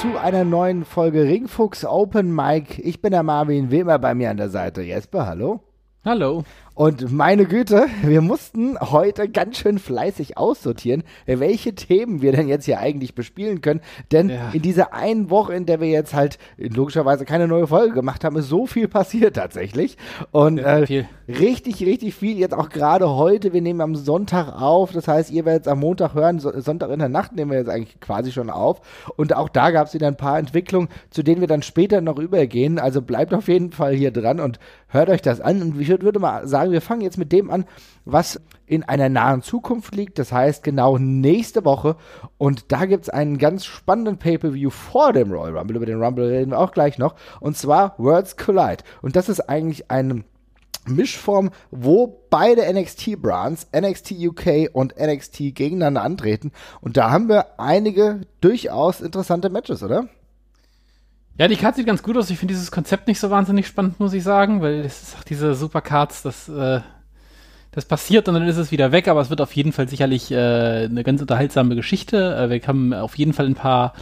zu einer neuen Folge Ringfuchs Open Mic. Ich bin der Marvin, wie immer bei mir an der Seite. Jesper, hallo. Hallo. Und meine Güte, wir mussten heute ganz schön fleißig aussortieren, welche Themen wir denn jetzt hier eigentlich bespielen können. Denn ja. in dieser einen Woche, in der wir jetzt halt logischerweise keine neue Folge gemacht haben, ist so viel passiert tatsächlich. Und äh, richtig, richtig viel. Jetzt auch gerade heute. Wir nehmen am Sonntag auf. Das heißt, ihr werdet es am Montag hören. So, Sonntag in der Nacht nehmen wir jetzt eigentlich quasi schon auf. Und auch da gab es wieder ein paar Entwicklungen, zu denen wir dann später noch übergehen. Also bleibt auf jeden Fall hier dran und hört euch das an. Und ich würde mal sagen, wir fangen jetzt mit dem an, was in einer nahen Zukunft liegt. Das heißt genau nächste Woche. Und da gibt es einen ganz spannenden Pay-Per-View vor dem Royal Rumble. Über den Rumble reden wir auch gleich noch. Und zwar Worlds Collide. Und das ist eigentlich eine Mischform, wo beide NXT-Brands, NXT UK und NXT gegeneinander antreten. Und da haben wir einige durchaus interessante Matches, oder? Ja, die Karte sieht ganz gut aus. Ich finde dieses Konzept nicht so wahnsinnig spannend, muss ich sagen, weil es ist auch diese Supercards, das, äh, das passiert und dann ist es wieder weg, aber es wird auf jeden Fall sicherlich äh, eine ganz unterhaltsame Geschichte. Äh, wir haben auf jeden Fall ein paar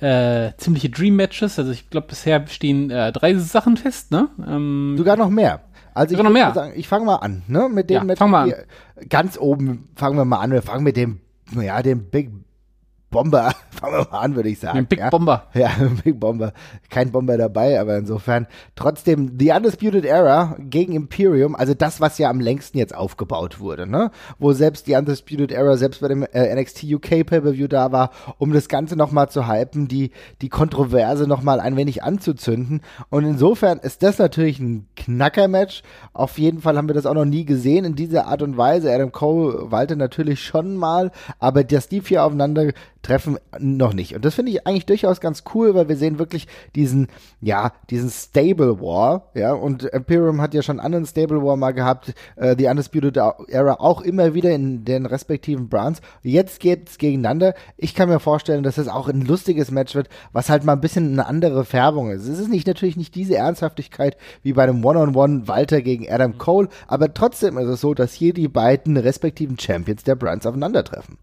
äh, ziemliche Dream-Matches. Also ich glaube, bisher stehen äh, drei Sachen fest, ne? Ähm, Sogar noch mehr. Also ich, noch mehr. Sagen, ich fange mal an, ne? Mit dem ja, Match. Fang mal an. Ganz oben fangen wir mal an. Wir fangen mit dem, ja, dem Big Bomber, fangen wir mal an, würde ich sagen. Ein Big ja? Bomber. Ja, Big Bomber. Kein Bomber dabei, aber insofern trotzdem The Undisputed Era gegen Imperium, also das, was ja am längsten jetzt aufgebaut wurde, ne? Wo selbst die Undisputed Era, selbst bei dem äh, NXT UK Pay-Per-View da war, um das Ganze nochmal zu hypen, die, die Kontroverse nochmal ein wenig anzuzünden. Und insofern ist das natürlich ein Knacker-Match. Auf jeden Fall haben wir das auch noch nie gesehen in dieser Art und Weise. Adam Cole walte natürlich schon mal, aber dass die vier aufeinander treffen noch nicht. Und das finde ich eigentlich durchaus ganz cool, weil wir sehen wirklich diesen, ja, diesen Stable War, ja, und Imperium hat ja schon anderen Stable War mal gehabt, äh, die Undisputed Era auch immer wieder in den respektiven Brands. Jetzt geht's gegeneinander. Ich kann mir vorstellen, dass es auch ein lustiges Match wird, was halt mal ein bisschen eine andere Färbung ist. Es ist nicht natürlich nicht diese Ernsthaftigkeit wie bei einem One-on-One Walter gegen Adam Cole, aber trotzdem ist es so, dass hier die beiden respektiven Champions der Brands aufeinandertreffen.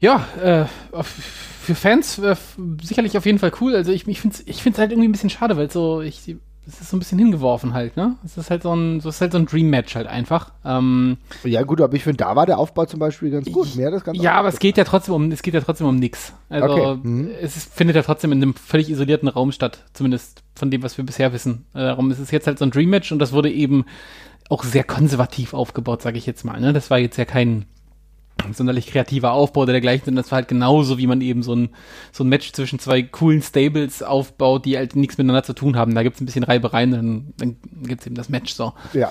Ja, äh, für Fans äh, sicherlich auf jeden Fall cool. Also ich, ich finde es ich find's halt irgendwie ein bisschen schade, weil so, ich, es ist so ein bisschen hingeworfen halt, ne? Es ist halt so ein, so ist halt so ein Dream-Match halt einfach. Ähm, ja, gut, aber ich finde, da war der Aufbau zum Beispiel ganz gut. Mehr das Ganze ja, aber es geht ja trotzdem um, es geht ja trotzdem um nix. Also okay. mhm. es ist, findet ja trotzdem in einem völlig isolierten Raum statt, zumindest von dem, was wir bisher wissen. Äh, darum ist es jetzt halt so ein Dream-Match und das wurde eben auch sehr konservativ aufgebaut, sage ich jetzt mal. Ne? Das war jetzt ja kein sonderlich kreativer Aufbau oder dergleichen, sondern das war halt genauso, wie man eben so ein, so ein Match zwischen zwei coolen Stables aufbaut, die halt nichts miteinander zu tun haben. Da gibt es ein bisschen Reibereien, dann, dann gibt es eben das Match so. Ja.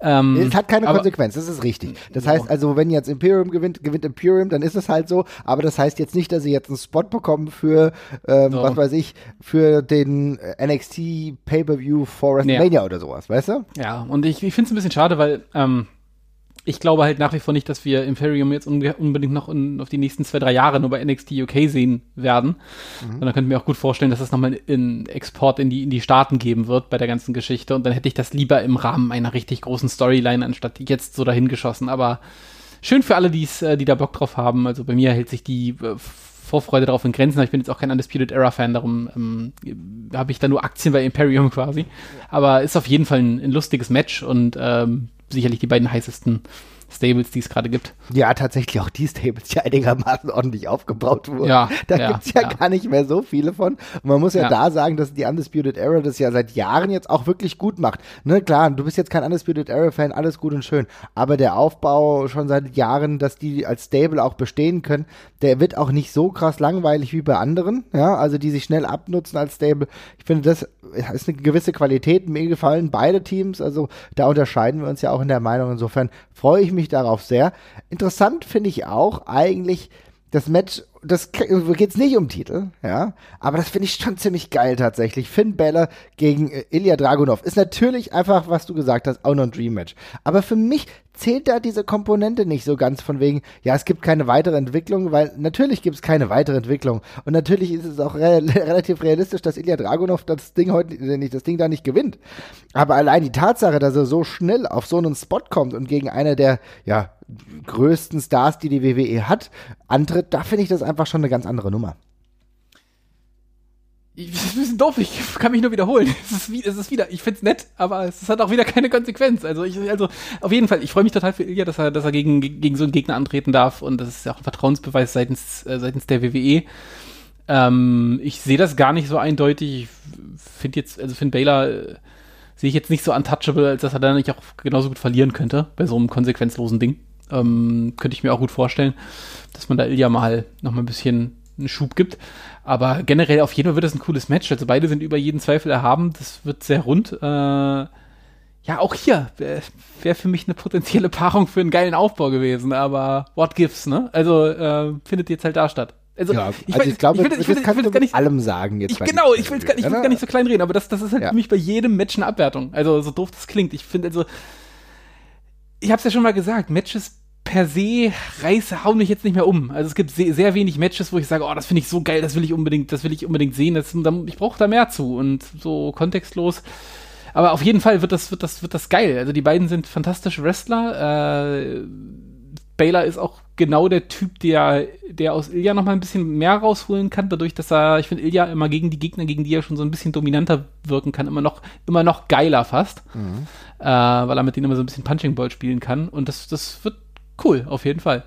Ähm, es hat keine aber, Konsequenz, das ist richtig. Das heißt also, wenn jetzt Imperium gewinnt, gewinnt Imperium, dann ist es halt so, aber das heißt jetzt nicht, dass sie jetzt einen Spot bekommen für, ähm, so. was weiß ich, für den NXT Pay-Per-View for WrestleMania ja. oder sowas, weißt du? Ja, und ich, ich finde es ein bisschen schade, weil ähm, ich glaube halt nach wie vor nicht, dass wir Imperium jetzt unbedingt noch in, auf die nächsten zwei, drei Jahre nur bei NXT UK sehen werden. Mhm. Und dann könnte ich mir auch gut vorstellen, dass es nochmal in Export in die, in die Staaten geben wird bei der ganzen Geschichte. Und dann hätte ich das lieber im Rahmen einer richtig großen Storyline, anstatt jetzt so dahingeschossen. Aber schön für alle, die's, äh, die da Bock drauf haben. Also bei mir hält sich die äh, Vorfreude darauf in Grenzen. Ich bin jetzt auch kein Undisputed Era Fan, darum ähm, habe ich da nur Aktien bei Imperium quasi. Aber ist auf jeden Fall ein, ein lustiges Match und ähm, sicherlich die beiden heißesten Stables, die es gerade gibt. Ja, tatsächlich auch die Stables, die einigermaßen ordentlich aufgebaut wurden. Ja, da ja, gibt's ja, ja, gar nicht mehr so viele von. Und man muss ja, ja, da sagen, dass die Undisputed Era das ja seit Jahren jetzt auch wirklich gut macht. Ne, klar, du bist jetzt kein Undisputed Era Fan, alles gut und schön. Aber der Aufbau schon seit Jahren, dass die als Stable auch bestehen können, der wird auch nicht so krass langweilig wie bei anderen. Ja, also die sich schnell abnutzen als Stable. Ich finde, das ist eine gewisse Qualität. Mir gefallen beide Teams. Also da unterscheiden wir uns ja auch in der Meinung. Insofern freue ich mich darauf sehr. Interessant finde ich auch eigentlich das Match, das geht's nicht um Titel, ja, aber das finde ich schon ziemlich geil tatsächlich. Finn Balor gegen äh, Ilya Dragunov ist natürlich einfach, was du gesagt hast, auch noch ein Dream Match. Aber für mich zählt da diese Komponente nicht so ganz von wegen, ja, es gibt keine weitere Entwicklung, weil natürlich gibt es keine weitere Entwicklung. Und natürlich ist es auch re relativ realistisch, dass Ilya Dragunov das Ding heute nicht, das Ding da nicht gewinnt. Aber allein die Tatsache, dass er so schnell auf so einen Spot kommt und gegen einer der, ja, größten Stars, die die WWE hat, antritt, da finde ich das einfach schon eine ganz andere Nummer ich, das ist ein bisschen doof, ich kann mich nur wiederholen. Es ist, wie, es ist wieder, ich find's nett, aber es hat auch wieder keine Konsequenz. Also ich, also auf jeden Fall, ich freue mich total für Ilya, dass er, dass er gegen, gegen so einen Gegner antreten darf und das ist ja auch ein Vertrauensbeweis seitens, äh, seitens der WWE. Ähm, ich sehe das gar nicht so eindeutig. Ich finde jetzt, also Finn Baylor äh, sehe ich jetzt nicht so untouchable, als dass er dann nicht auch genauso gut verlieren könnte bei so einem konsequenzlosen Ding. Ähm, könnte ich mir auch gut vorstellen, dass man da Ilya mal noch mal ein bisschen einen Schub gibt. Aber generell auf jeden Fall wird es ein cooles Match. Also beide sind über jeden Zweifel erhaben. Das wird sehr rund. Äh, ja, auch hier wäre wär für mich eine potenzielle Paarung für einen geilen Aufbau gewesen. Aber what gives, ne? Also äh, findet jetzt halt da statt. Also, ja, ich, also ich glaube, ich will, ich will, das kannst ich will gar nicht allem sagen jetzt. Ich, genau, ich will es gar, gar, nicht so klein reden, aber das, das ist halt ja. für mich bei jedem Match eine Abwertung. Also so doof das klingt. Ich finde also, ich habe es ja schon mal gesagt, Matches per se reiße, hauen mich jetzt nicht mehr um. Also es gibt sehr, sehr wenig Matches, wo ich sage, oh, das finde ich so geil, das will ich unbedingt, das will ich unbedingt sehen. Das, ich brauche da mehr zu und so kontextlos. Aber auf jeden Fall wird das, wird das, wird das geil. Also die beiden sind fantastische Wrestler. Äh, Baylor ist auch genau der Typ, der, der aus Ilya noch mal ein bisschen mehr rausholen kann, dadurch, dass er, ich finde, Ilya immer gegen die Gegner, gegen die er schon so ein bisschen dominanter wirken kann, immer noch, immer noch geiler fast. Mhm. Äh, weil er mit denen immer so ein bisschen Punching Ball spielen kann. Und das, das wird cool, auf jeden Fall.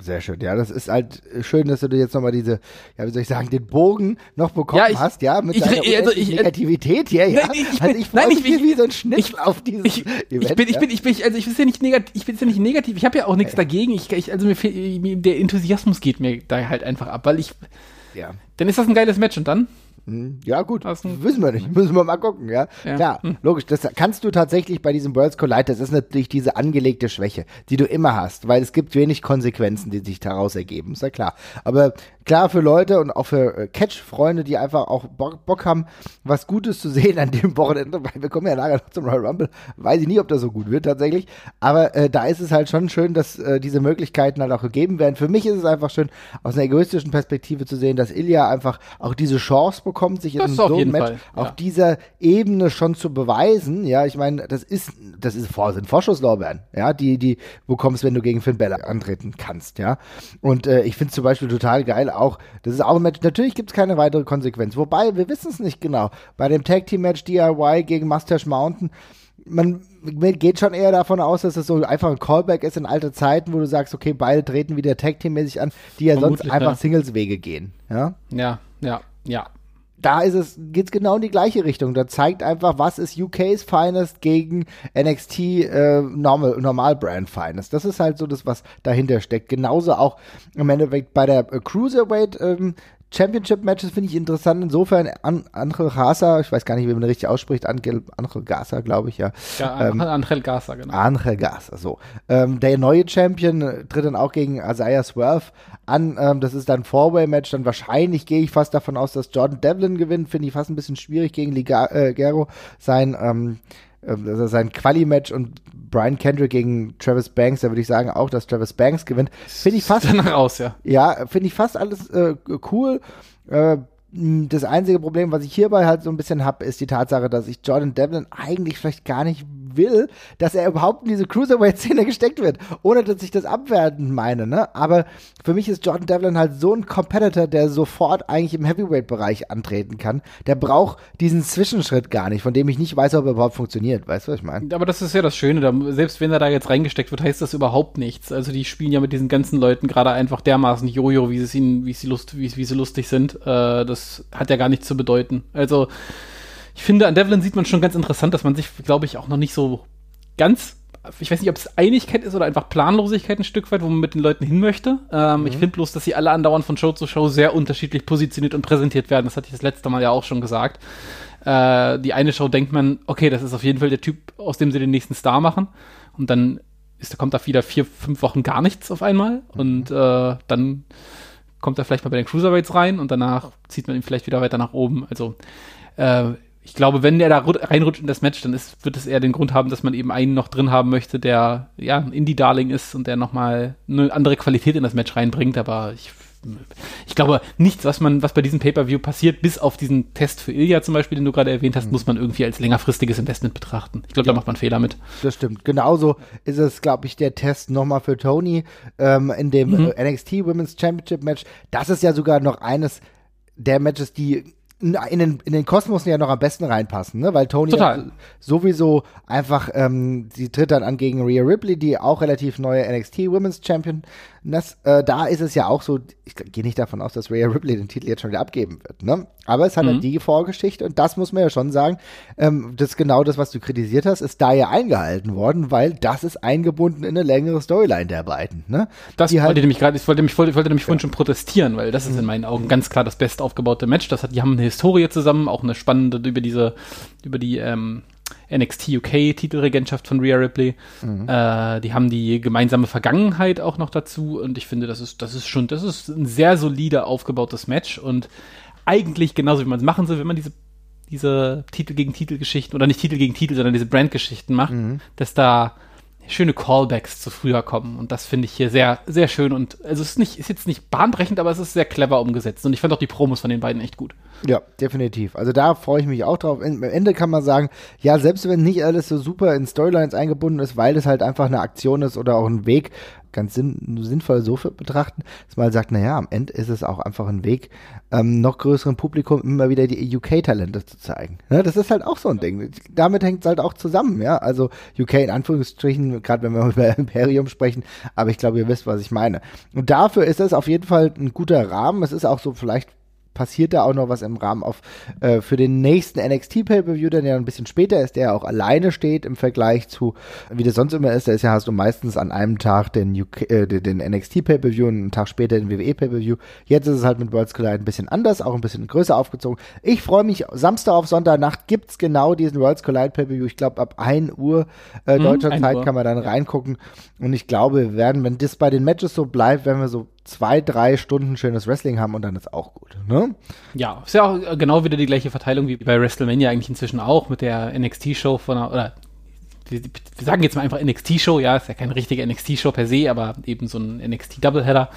Sehr schön. Ja, das ist halt schön, dass du dir jetzt nochmal diese, ja, wie soll ich sagen, den Bogen noch bekommen ja, ich, hast, ja, mit ich, deiner also ich, Negativität hier, ja. Nein, ich, also ich freue mich wie so ein Schnitt auf dieses ich, Event. Ich bin, ich bin, ich bin, also ich bin ja nicht negativ, ich bin ja nicht negativ, ich habe ja auch nichts dagegen. Ich, ich, also mir, fehlt, der Enthusiasmus geht mir da halt einfach ab, weil ich, ja. dann ist das ein geiles Match und dann? Hm, ja, gut. Wissen wir nicht. Müssen wir mal gucken, ja. ja. Klar, hm. logisch. Das kannst du tatsächlich bei diesem Worlds Collide, das ist natürlich diese angelegte Schwäche, die du immer hast, weil es gibt wenig Konsequenzen, die sich daraus ergeben, ist ja klar. Aber klar für Leute und auch für äh, Catch-Freunde, die einfach auch Bock, Bock, haben, was Gutes zu sehen an dem Wochenende, weil wir kommen ja nachher noch zum Royal Rumble, weiß ich nie, ob das so gut wird tatsächlich, aber äh, da ist es halt schon schön, dass äh, diese Möglichkeiten halt auch gegeben werden. Für mich ist es einfach schön, aus einer egoistischen Perspektive zu sehen, dass Ilya einfach auch diese Chance bekommt, sich das in so einem Match Fall, ja. auf dieser Ebene schon zu beweisen. Ja, ich meine, das ist, das ist vor, sind Vorschusslorbeeren, ja, die, die bekommst, wenn du gegen Finn Bella antreten kannst, ja. Und äh, ich finde es zum Beispiel total geil, auch, das ist auch ein Match, natürlich gibt es keine weitere Konsequenz. Wobei, wir wissen es nicht genau. Bei dem Tag Team Match DIY gegen Mustache Mountain, man geht schon eher davon aus, dass es so einfach ein Callback ist in alte Zeiten, wo du sagst, okay, beide treten wieder Tag Team mäßig an, die ja Vermutlich, sonst einfach ja. Singles Wege gehen, ja? Ja, ja, ja da ist es, geht's genau in die gleiche Richtung. Da zeigt einfach, was ist UK's Finest gegen NXT äh, Normal, Normal Brand Finest. Das ist halt so das, was dahinter steckt. Genauso auch im Endeffekt bei der äh, Cruiserweight ähm, Championship-Matches finde ich interessant. Insofern, An Angel Gaza, ich weiß gar nicht, wie man richtig ausspricht, Angel, Angel Gaza, glaube ich, ja. Ja, ähm, Angel Gaza, genau. Angel Gaza, so. Ähm, der neue Champion tritt dann auch gegen Isaiah Swerve an. Ähm, das ist dann Four-Way-Match. Dann wahrscheinlich gehe ich fast davon aus, dass Jordan Devlin gewinnt. Finde ich fast ein bisschen schwierig gegen Liga äh, Gero sein, äh, sein Quali-Match und Brian Kendrick gegen Travis Banks, da würde ich sagen auch, dass Travis Banks gewinnt. Finde ich fast. Danach aus, ja. Ja, finde ich fast alles äh, cool. Äh, das einzige Problem, was ich hierbei halt so ein bisschen habe, ist die Tatsache, dass ich Jordan Devlin eigentlich vielleicht gar nicht will, dass er überhaupt in diese Cruiserweight-Szene gesteckt wird, ohne dass ich das abwertend meine, ne? Aber für mich ist Jordan Devlin halt so ein Competitor, der sofort eigentlich im Heavyweight-Bereich antreten kann. Der braucht diesen Zwischenschritt gar nicht, von dem ich nicht weiß, ob er überhaupt funktioniert. Weißt du, was ich meine? Aber das ist ja das Schöne, da, selbst wenn er da jetzt reingesteckt wird, heißt das überhaupt nichts. Also die spielen ja mit diesen ganzen Leuten gerade einfach dermaßen Jojo, wie sie ihnen, wie sie lust, wie, wie sie lustig sind. Äh, das hat ja gar nichts zu bedeuten. Also ich finde, an Devlin sieht man schon ganz interessant, dass man sich, glaube ich, auch noch nicht so ganz, ich weiß nicht, ob es Einigkeit ist oder einfach Planlosigkeit ein Stück weit, wo man mit den Leuten hin möchte. Ähm, mhm. Ich finde bloß, dass sie alle andauernd von Show zu Show sehr unterschiedlich positioniert und präsentiert werden. Das hatte ich das letzte Mal ja auch schon gesagt. Äh, die eine Show denkt man, okay, das ist auf jeden Fall der Typ, aus dem sie den nächsten Star machen. Und dann ist, kommt da wieder vier, fünf Wochen gar nichts auf einmal. Mhm. Und äh, dann kommt er vielleicht mal bei den Cruiserweights rein und danach zieht man ihn vielleicht wieder weiter nach oben. Also äh, ich glaube, wenn der da reinrutscht in das Match, dann ist, wird es eher den Grund haben, dass man eben einen noch drin haben möchte, der ja ein Indie-Darling ist und der nochmal eine andere Qualität in das Match reinbringt. Aber ich ich glaube, nichts, was man, was bei diesem Pay-Per-View passiert, bis auf diesen Test für Ilya zum Beispiel, den du gerade erwähnt hast, mhm. muss man irgendwie als längerfristiges Investment betrachten. Ich glaube, ja. da macht man Fehler mit. Das stimmt. Genauso ist es, glaube ich, der Test nochmal für Tony ähm, in dem mhm. NXT Women's Championship Match. Das ist ja sogar noch eines der Matches, die in den, in den Kosmos ja noch am besten reinpassen, ne? Weil Tony sowieso einfach, ähm, sie tritt dann an gegen Rhea Ripley, die auch relativ neue NXT Women's Champion das, äh, da ist es ja auch so, ich gehe nicht davon aus, dass Rhea Ripley den Titel jetzt schon wieder abgeben wird, ne? Aber es hat mhm. die Vorgeschichte und das muss man ja schon sagen, ähm, das ist genau das, was du kritisiert hast, ist da ja eingehalten worden, weil das ist eingebunden in eine längere Storyline der beiden, ne? Das die halt wollte halt, nämlich gerade, ich wollte mich, wollte, wollte nämlich vorhin schon protestieren, weil das ist in mhm. meinen Augen ganz klar das best aufgebaute Match. Das hat, die haben eine Historie zusammen, auch eine spannende über diese, über die, ähm, NXT UK Titelregentschaft von Rhea Ripley. Mhm. Äh, die haben die gemeinsame Vergangenheit auch noch dazu und ich finde, das ist, das ist schon, das ist ein sehr solide aufgebautes Match und eigentlich genauso wie man es machen soll, wenn man diese diese Titel gegen Titel Geschichten oder nicht Titel gegen Titel, sondern diese Brand Geschichten macht, mhm. dass da schöne Callbacks zu früher kommen. Und das finde ich hier sehr, sehr schön. Und also es ist nicht, ist jetzt nicht bahnbrechend, aber es ist sehr clever umgesetzt. Und ich fand auch die Promos von den beiden echt gut. Ja, definitiv. Also da freue ich mich auch drauf. Am Ende kann man sagen, ja, selbst wenn nicht alles so super in Storylines eingebunden ist, weil es halt einfach eine Aktion ist oder auch ein Weg, ganz sinn sinnvoll so betrachten, dass man halt sagt, naja, am Ende ist es auch einfach ein Weg, ähm, noch größeren Publikum immer wieder die UK-Talente zu zeigen. Ja, das ist halt auch so ein Ding. Damit hängt es halt auch zusammen, ja. Also UK in Anführungsstrichen, gerade wenn wir über Imperium sprechen, aber ich glaube, ihr wisst, was ich meine. Und dafür ist es auf jeden Fall ein guter Rahmen. Es ist auch so vielleicht passiert da auch noch was im Rahmen auf äh, für den nächsten NXT Pay-Per-View, der ja ein bisschen später ist, der auch alleine steht im Vergleich zu, wie das sonst immer ist, da ist ja, hast du meistens an einem Tag den, UK, äh, den NXT Pay-Per-View und einen Tag später den WWE Pay-Per-View. Jetzt ist es halt mit Worlds Collide ein bisschen anders, auch ein bisschen größer aufgezogen. Ich freue mich, Samstag auf Sonntagnacht gibt's genau diesen Worlds Collide Pay-Per-View. Ich glaube, ab 1 Uhr äh, mhm, deutscher Zeit Uhr. kann man dann reingucken und ich glaube, wir werden, wenn das bei den Matches so bleibt, werden wir so zwei, drei Stunden schönes Wrestling haben und dann ist auch gut. Ne? Ja, ist ja auch genau wieder die gleiche Verteilung wie bei WrestleMania eigentlich inzwischen auch mit der NXT-Show von oder wir, wir, sagen jetzt mal einfach NXT-Show, ja, ist ja keine richtige NXT-Show per se, aber eben so ein NXT-Doubleheader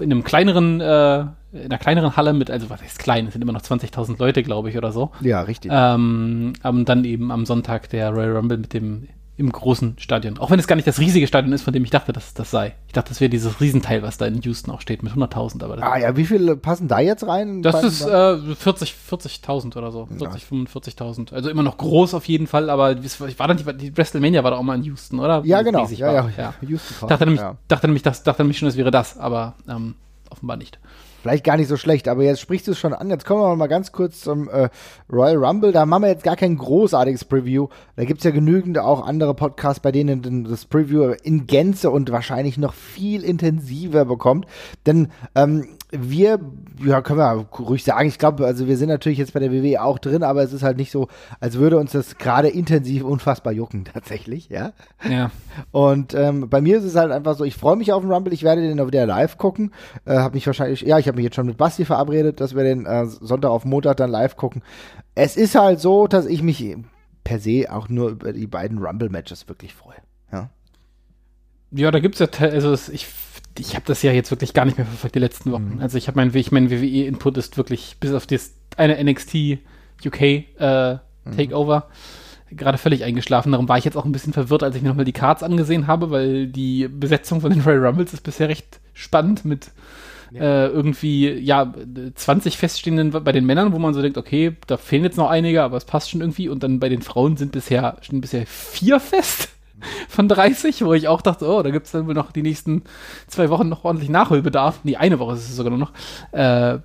in einem kleineren, äh, in einer kleineren Halle mit, also was heißt klein, es sind immer noch 20.000 Leute, glaube ich, oder so. Ja, richtig. Ähm, dann eben am Sonntag der Royal Rumble mit dem im großen Stadion. Auch wenn es gar nicht das riesige Stadion ist, von dem ich dachte, dass es das sei. Ich dachte, das wäre dieses Riesenteil, was da in Houston auch steht, mit 100.000. Aber ah ja, wie viele passen da jetzt rein? Das ist äh, 40, 40.000 oder so. 40, ja. 45.000. Also immer noch groß auf jeden Fall, aber war dann die, die WrestleMania war da auch mal in Houston, oder? Ja, genau. Ja, ja, ja, Houston. Dachte nämlich, ja. dachte nämlich, das, dachte nämlich schon, es wäre das, aber ähm, offenbar nicht vielleicht gar nicht so schlecht, aber jetzt sprichst du es schon an. Jetzt kommen wir mal ganz kurz zum äh, Royal Rumble. Da machen wir jetzt gar kein großartiges Preview. Da gibt es ja genügend auch andere Podcasts, bei denen das Preview in Gänze und wahrscheinlich noch viel intensiver bekommt. Denn ähm, wir, ja, können wir ruhig sagen, ich glaube, also wir sind natürlich jetzt bei der WWE auch drin, aber es ist halt nicht so, als würde uns das gerade intensiv unfassbar jucken, tatsächlich, ja. Ja. Und ähm, bei mir ist es halt einfach so, ich freue mich auf den Rumble, ich werde den auch wieder live gucken. Äh, habe mich wahrscheinlich, ja, ich habe mich jetzt schon mit Basti verabredet, dass wir den äh, Sonntag auf Montag dann live gucken. Es ist halt so, dass ich mich per se auch nur über die beiden Rumble-Matches wirklich freue. Ja. Ja, da gibt es ja, also ich ich habe das ja jetzt wirklich gar nicht mehr verfolgt die letzten Wochen. Mhm. Also ich habe mein, ich mein WWE-Input ist wirklich bis auf das eine NXT UK äh, mhm. Takeover mhm. gerade völlig eingeschlafen. Darum war ich jetzt auch ein bisschen verwirrt, als ich mir nochmal die Cards angesehen habe, weil die Besetzung von den Royal Rumbles ist bisher recht spannend mit ja. äh, irgendwie, ja, 20 feststehenden bei den Männern, wo man so denkt, okay, da fehlen jetzt noch einige, aber es passt schon irgendwie. Und dann bei den Frauen sind bisher, stehen bisher vier fest von 30, wo ich auch dachte, oh, da gibt es dann wohl noch die nächsten zwei Wochen noch ordentlich Nachholbedarf. Nee, eine Woche ist es sogar nur noch. Äh,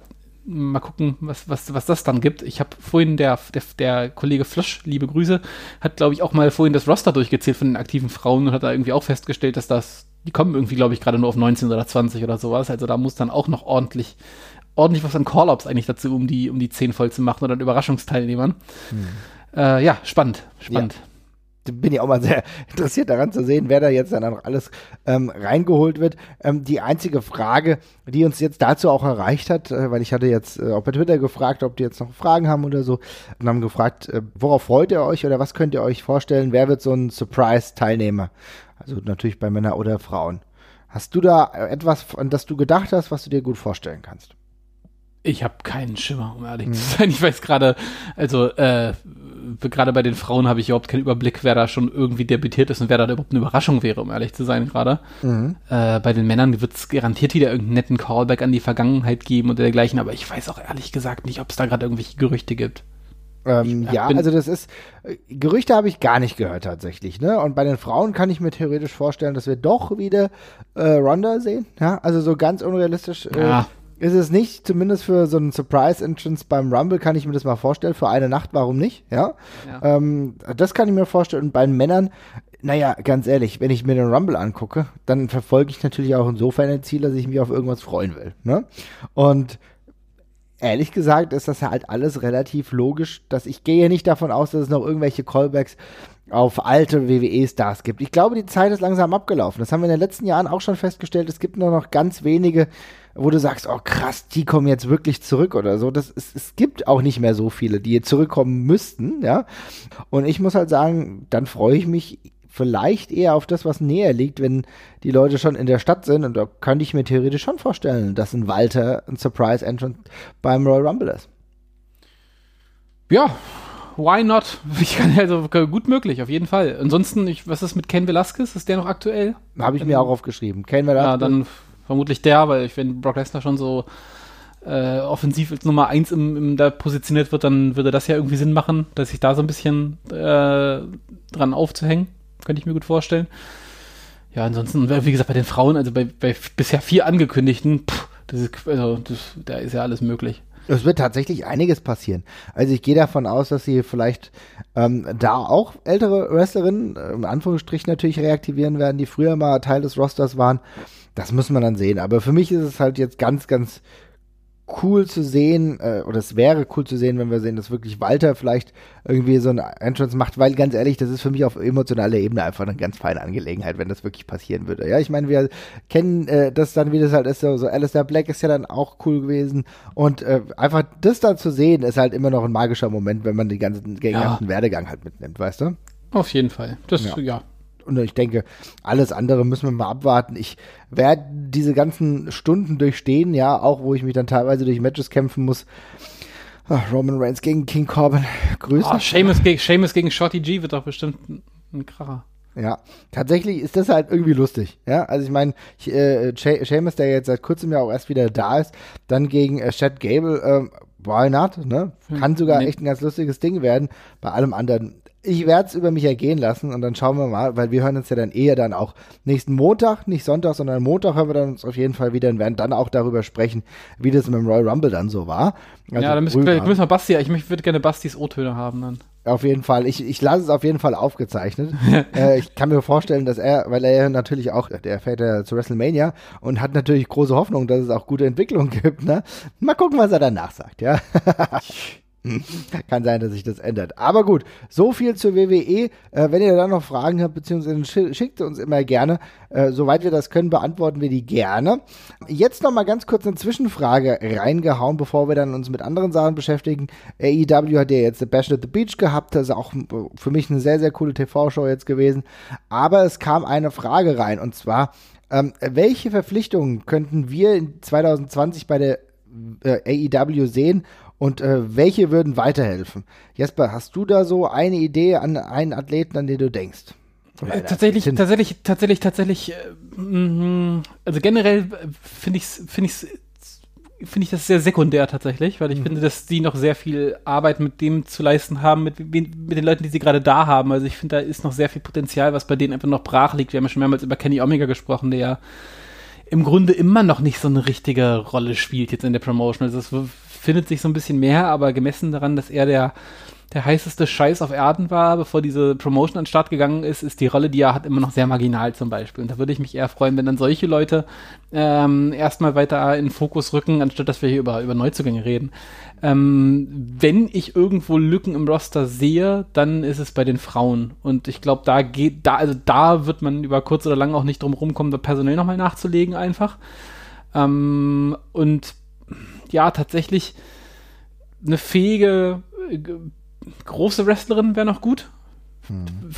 mal gucken, was, was, was das dann gibt. Ich habe vorhin, der, der, der Kollege Flosch, liebe Grüße, hat, glaube ich, auch mal vorhin das Roster durchgezählt von den aktiven Frauen und hat da irgendwie auch festgestellt, dass das, die kommen irgendwie, glaube ich, gerade nur auf 19 oder 20 oder sowas. Also da muss dann auch noch ordentlich, ordentlich was an Call-Ups eigentlich dazu, um die, um die 10 voll zu machen oder an Überraschungsteilnehmern. Hm. Äh, ja, spannend, spannend. Ja. Bin ich auch mal sehr interessiert daran zu sehen, wer da jetzt dann noch alles ähm, reingeholt wird. Ähm, die einzige Frage, die uns jetzt dazu auch erreicht hat, äh, weil ich hatte jetzt äh, auch bei Twitter gefragt, ob die jetzt noch Fragen haben oder so, und haben gefragt, äh, worauf freut ihr euch oder was könnt ihr euch vorstellen, wer wird so ein Surprise-Teilnehmer? Also natürlich bei Männern oder Frauen. Hast du da etwas, an das du gedacht hast, was du dir gut vorstellen kannst? Ich habe keinen Schimmer, um ehrlich hm. zu sein. Ich weiß gerade, also äh, gerade bei den Frauen habe ich überhaupt keinen Überblick, wer da schon irgendwie debütiert ist und wer da überhaupt eine Überraschung wäre, um ehrlich zu sein gerade. Mhm. Äh, bei den Männern wird es garantiert wieder irgendeinen netten Callback an die Vergangenheit geben und dergleichen, aber ich weiß auch ehrlich gesagt nicht, ob es da gerade irgendwelche Gerüchte gibt. Ähm, ja, also das ist, äh, Gerüchte habe ich gar nicht gehört tatsächlich, ne? Und bei den Frauen kann ich mir theoretisch vorstellen, dass wir doch wieder äh, Ronda sehen, ja? Also so ganz unrealistisch äh, ja ist es nicht, zumindest für so einen Surprise-Entrance beim Rumble kann ich mir das mal vorstellen. Für eine Nacht, warum nicht? Ja. ja. Ähm, das kann ich mir vorstellen. Und bei den Männern, naja, ganz ehrlich, wenn ich mir den Rumble angucke, dann verfolge ich natürlich auch insofern ein Ziel, dass ich mich auf irgendwas freuen will. Ne? Und ehrlich gesagt ist das halt alles relativ logisch, dass ich gehe nicht davon aus, dass es noch irgendwelche Callbacks auf alte WWE-Stars gibt. Ich glaube, die Zeit ist langsam abgelaufen. Das haben wir in den letzten Jahren auch schon festgestellt. Es gibt nur noch ganz wenige, wo du sagst, oh krass, die kommen jetzt wirklich zurück oder so. Das, es, es gibt auch nicht mehr so viele, die jetzt zurückkommen müssten, ja. Und ich muss halt sagen, dann freue ich mich vielleicht eher auf das, was näher liegt, wenn die Leute schon in der Stadt sind. Und da könnte ich mir theoretisch schon vorstellen, dass ein Walter ein Surprise Entrance beim Royal Rumble ist. Ja, why not? Ich kann also gut möglich, auf jeden Fall. Ansonsten, ich, was ist mit Ken Velasquez? Ist der noch aktuell? Habe ich mir auch aufgeschrieben. Ken Velasquez. Ja, dann vermutlich der, weil ich, wenn Brock Lesnar schon so äh, offensiv als Nummer 1 im, im, da positioniert wird, dann würde das ja irgendwie Sinn machen, dass sich da so ein bisschen äh, dran aufzuhängen. Könnte ich mir gut vorstellen. Ja, ansonsten, wie gesagt, bei den Frauen, also bei, bei bisher vier angekündigten, pff, das ist, also, das, da ist ja alles möglich. Es wird tatsächlich einiges passieren. Also ich gehe davon aus, dass sie vielleicht ähm, da auch ältere Wrestlerinnen, äh, in Anführungsstrichen natürlich reaktivieren werden, die früher mal Teil des Rosters waren. Das muss man dann sehen. Aber für mich ist es halt jetzt ganz, ganz cool zu sehen, äh, oder es wäre cool zu sehen, wenn wir sehen, dass wirklich Walter vielleicht irgendwie so ein Entrance macht, weil ganz ehrlich, das ist für mich auf emotionaler Ebene einfach eine ganz feine Angelegenheit, wenn das wirklich passieren würde. Ja, ich meine, wir kennen äh, das dann, wie das halt ist, so, so Alistair Black ist ja dann auch cool gewesen und äh, einfach das da zu sehen, ist halt immer noch ein magischer Moment, wenn man den ganzen, den ganzen ja. Werdegang halt mitnimmt, weißt du? Auf jeden Fall. Das, ja. ja. Und ich denke, alles andere müssen wir mal abwarten. Ich werde diese ganzen Stunden durchstehen, ja, auch wo ich mich dann teilweise durch Matches kämpfen muss. Ach, Roman Reigns gegen King Corbin. Grüße. Oh, Seamus, gegen, Seamus gegen Shorty G wird doch bestimmt ein Kracher. Ja, tatsächlich ist das halt irgendwie lustig. Ja, also ich meine, äh, Seamus, der jetzt seit kurzem ja auch erst wieder da ist, dann gegen äh, Chad Gable, äh, why not, ne? Kann sogar nee. echt ein ganz lustiges Ding werden. Bei allem anderen ich werde es über mich ergehen lassen und dann schauen wir mal, weil wir hören uns ja dann eher dann auch nächsten Montag, nicht Sonntag, sondern Montag hören wir dann uns auf jeden Fall wieder und werden dann auch darüber sprechen, wie das mit dem Royal Rumble dann so war. Also ja, dann müssen, wir, müssen wir Basti, ich würde gerne Bastis O-Töne haben dann. Auf jeden Fall. Ich, ich lasse es auf jeden Fall aufgezeichnet. äh, ich kann mir vorstellen, dass er, weil er ja natürlich auch, der fährt ja zu WrestleMania und hat natürlich große Hoffnung, dass es auch gute Entwicklungen gibt. Ne? Mal gucken, was er danach sagt, ja. Kann sein, dass sich das ändert. Aber gut, so viel zur WWE. Äh, wenn ihr da noch Fragen habt, beziehungsweise schickt uns immer gerne. Äh, soweit wir das können, beantworten wir die gerne. Jetzt noch mal ganz kurz eine Zwischenfrage reingehauen, bevor wir dann uns mit anderen Sachen beschäftigen. AEW hat ja jetzt The Bash at the Beach gehabt. Das ist auch für mich eine sehr, sehr coole TV-Show jetzt gewesen. Aber es kam eine Frage rein und zwar, ähm, welche Verpflichtungen könnten wir in 2020 bei der äh, AEW sehen und äh, welche würden weiterhelfen? Jesper, hast du da so eine Idee an einen Athleten, an den du denkst? Äh, tatsächlich, tatsächlich, tatsächlich, tatsächlich, äh, mh, also generell äh, finde ich finde ich finde ich das sehr sekundär tatsächlich, weil ich mhm. finde, dass die noch sehr viel Arbeit mit dem zu leisten haben, mit, mit den Leuten, die sie gerade da haben. Also ich finde, da ist noch sehr viel Potenzial, was bei denen einfach noch brach liegt. Wir haben ja schon mehrmals über Kenny Omega gesprochen, der ja im Grunde immer noch nicht so eine richtige Rolle spielt jetzt in der Promotion. Also es findet sich so ein bisschen mehr, aber gemessen daran, dass er der der heißeste Scheiß auf Erden war, bevor diese Promotion an den Start gegangen ist, ist die Rolle, die er hat, immer noch sehr marginal zum Beispiel. Und da würde ich mich eher freuen, wenn dann solche Leute ähm, erstmal weiter in Fokus rücken, anstatt dass wir hier über, über Neuzugänge reden. Ähm, wenn ich irgendwo Lücken im Roster sehe, dann ist es bei den Frauen. Und ich glaube, da geht, da, also da wird man über kurz oder lang auch nicht drum rumkommen, da personell nochmal nachzulegen einfach. Ähm, und ja, tatsächlich eine fähige, äh, große Wrestlerin wäre noch gut.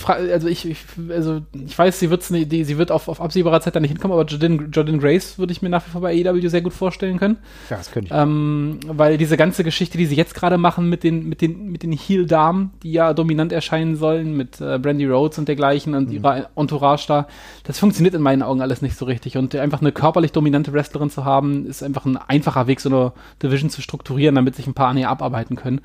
Also ich, ich, also ich weiß, sie, wird's nicht, die, sie wird auf, auf absehbarer Zeit da nicht hinkommen, aber Jordan, Jordan Grace würde ich mir nach wie vor bei AEW sehr gut vorstellen können. Ja, das könnte ich. Ähm, weil diese ganze Geschichte, die sie jetzt gerade machen mit den, mit den, mit den Heel-Damen, die ja dominant erscheinen sollen, mit äh, Brandy Rhodes und dergleichen und mhm. ihrer Entourage da, das funktioniert in meinen Augen alles nicht so richtig. Und einfach eine körperlich dominante Wrestlerin zu haben, ist einfach ein einfacher Weg, so eine Division zu strukturieren, damit sich ein paar näher abarbeiten können.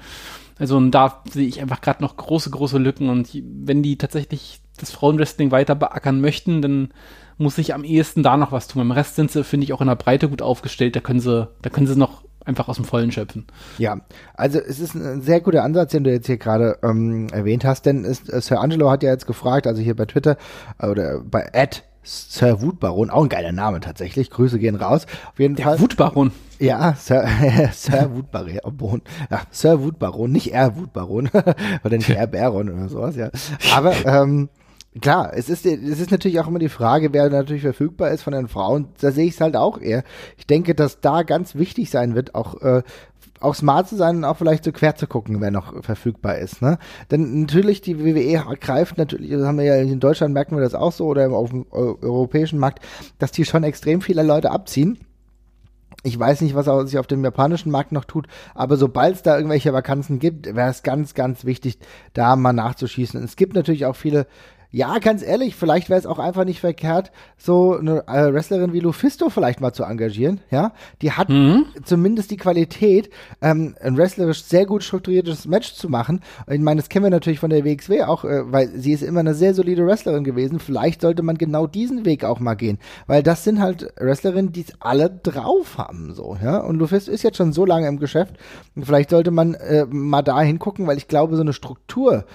Also und da sehe ich einfach gerade noch große, große Lücken. Und wenn die tatsächlich das Frauenwrestling weiter beackern möchten, dann muss sich am ehesten da noch was tun. Im Rest sind sie, finde ich, auch in der Breite gut aufgestellt. Da können sie, da können sie noch einfach aus dem Vollen schöpfen. Ja, also es ist ein sehr guter Ansatz, den du jetzt hier gerade ähm, erwähnt hast, denn ist, äh, Sir Angelo hat ja jetzt gefragt, also hier bei Twitter äh, oder bei Ad Sir Wutbaron, auch ein geiler Name tatsächlich. Grüße gehen raus. Auf jeden Der Fall. Wutbaron. Ja, Sir, Sir Wutbaron. Ja, Sir Wutbaron, nicht R Wutbaron oder nicht R Baron oder sowas, ja. Aber ähm, klar, es ist, es ist natürlich auch immer die Frage, wer natürlich verfügbar ist von den Frauen. Da sehe ich es halt auch eher. Ich denke, dass da ganz wichtig sein wird, auch äh, auch smart zu sein und auch vielleicht so quer zu gucken, wer noch verfügbar ist. Ne? Denn natürlich, die WWE greift natürlich, das haben wir ja in Deutschland, merken wir das auch so, oder auf dem europäischen Markt, dass die schon extrem viele Leute abziehen. Ich weiß nicht, was sich auf dem japanischen Markt noch tut, aber sobald es da irgendwelche Vakanzen gibt, wäre es ganz, ganz wichtig, da mal nachzuschießen. Und es gibt natürlich auch viele ja, ganz ehrlich, vielleicht wäre es auch einfach nicht verkehrt, so eine äh, Wrestlerin wie Lufisto vielleicht mal zu engagieren, ja. Die hat mhm. zumindest die Qualität, ähm, ein wrestlerisch sehr gut strukturiertes Match zu machen. Ich meine, das kennen wir natürlich von der WXW auch, äh, weil sie ist immer eine sehr solide Wrestlerin gewesen. Vielleicht sollte man genau diesen Weg auch mal gehen, weil das sind halt Wrestlerinnen, die es alle drauf haben, so, ja. Und Lufisto ist jetzt schon so lange im Geschäft. Vielleicht sollte man äh, mal da hingucken, weil ich glaube, so eine Struktur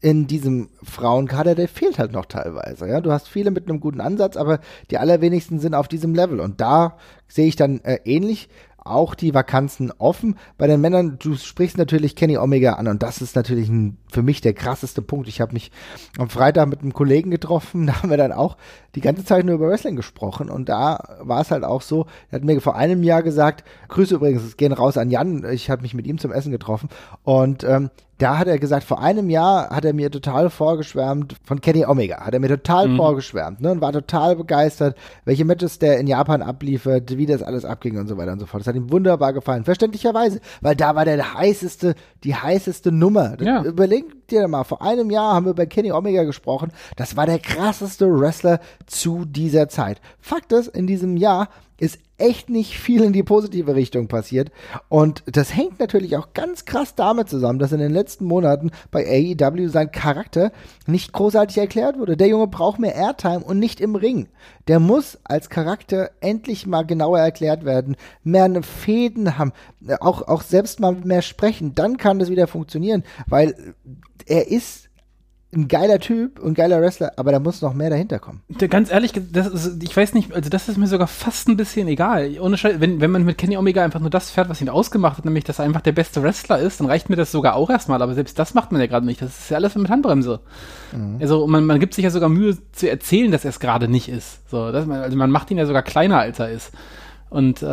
in diesem Frauenkader, der fehlt halt noch teilweise. Ja, du hast viele mit einem guten Ansatz, aber die allerwenigsten sind auf diesem Level. Und da sehe ich dann äh, ähnlich auch die Vakanzen offen. Bei den Männern, du sprichst natürlich Kenny Omega an und das ist natürlich ein, für mich der krasseste Punkt. Ich habe mich am Freitag mit einem Kollegen getroffen, da haben wir dann auch die ganze Zeit nur über Wrestling gesprochen und da war es halt auch so, er hat mir vor einem Jahr gesagt, Grüße übrigens, es gehen raus an Jan, ich habe mich mit ihm zum Essen getroffen und ähm, da hat er gesagt, vor einem Jahr hat er mir total vorgeschwärmt von Kenny Omega, hat er mir total mhm. vorgeschwärmt ne, und war total begeistert, welche Matches der in Japan abliefert, wie das alles abging und so weiter und so fort. Das hat ihm wunderbar gefallen, verständlicherweise, weil da war der heißeste, die heißeste Nummer. Ja. Überleg dir mal, vor einem Jahr haben wir über Kenny Omega gesprochen, das war der krasseste Wrestler zu dieser Zeit. Fakt ist, in diesem Jahr ist echt nicht viel in die positive Richtung passiert. Und das hängt natürlich auch ganz krass damit zusammen, dass in den letzten Monaten bei AEW sein Charakter nicht großartig erklärt wurde. Der Junge braucht mehr Airtime und nicht im Ring. Der muss als Charakter endlich mal genauer erklärt werden, mehr Fäden haben, auch, auch selbst mal mehr sprechen. Dann kann das wieder funktionieren, weil er ist ein geiler Typ und geiler Wrestler, aber da muss noch mehr dahinter kommen. Ganz ehrlich, das ist, ich weiß nicht, also das ist mir sogar fast ein bisschen egal. Ohne Scheiß, wenn, wenn man mit Kenny Omega einfach nur das fährt, was ihn ausgemacht hat, nämlich dass er einfach der beste Wrestler ist, dann reicht mir das sogar auch erstmal, aber selbst das macht man ja gerade nicht. Das ist ja alles mit Handbremse. Mhm. Also man, man gibt sich ja sogar Mühe zu erzählen, dass er es gerade nicht ist. So, das, also man macht ihn ja sogar kleiner, als er ist. Und äh,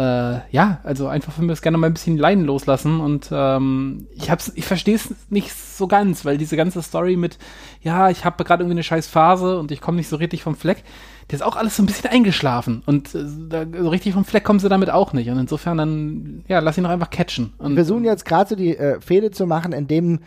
ja, also einfach für mich gerne mal ein bisschen Leiden loslassen. Und ähm, ich hab's, ich verstehe es nicht so ganz, weil diese ganze Story mit, ja, ich habe gerade irgendwie eine scheiß Phase und ich komme nicht so richtig vom Fleck, der ist auch alles so ein bisschen eingeschlafen. Und äh, da, so richtig vom Fleck kommen sie damit auch nicht. Und insofern dann, ja, lass ihn doch einfach catchen. Und, Wir versuchen jetzt gerade so die äh, Fehde zu machen, indem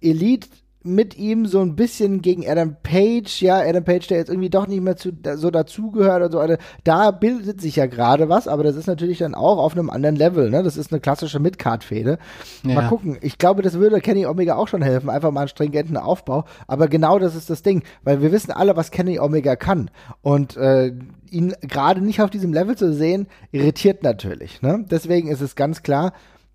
Elite mit ihm so ein bisschen gegen Adam Page, ja, Adam Page, der jetzt irgendwie doch nicht mehr zu, so dazugehört und so, also da bildet sich ja gerade was, aber das ist natürlich dann auch auf einem anderen Level, ne, das ist eine klassische Midcard-Fehde. Ja. Mal gucken, ich glaube, das würde Kenny Omega auch schon helfen, einfach mal einen stringenten Aufbau, aber genau das ist das Ding, weil wir wissen alle, was Kenny Omega kann. Und äh, ihn gerade nicht auf diesem Level zu sehen, irritiert natürlich, ne, deswegen ist es ganz klar,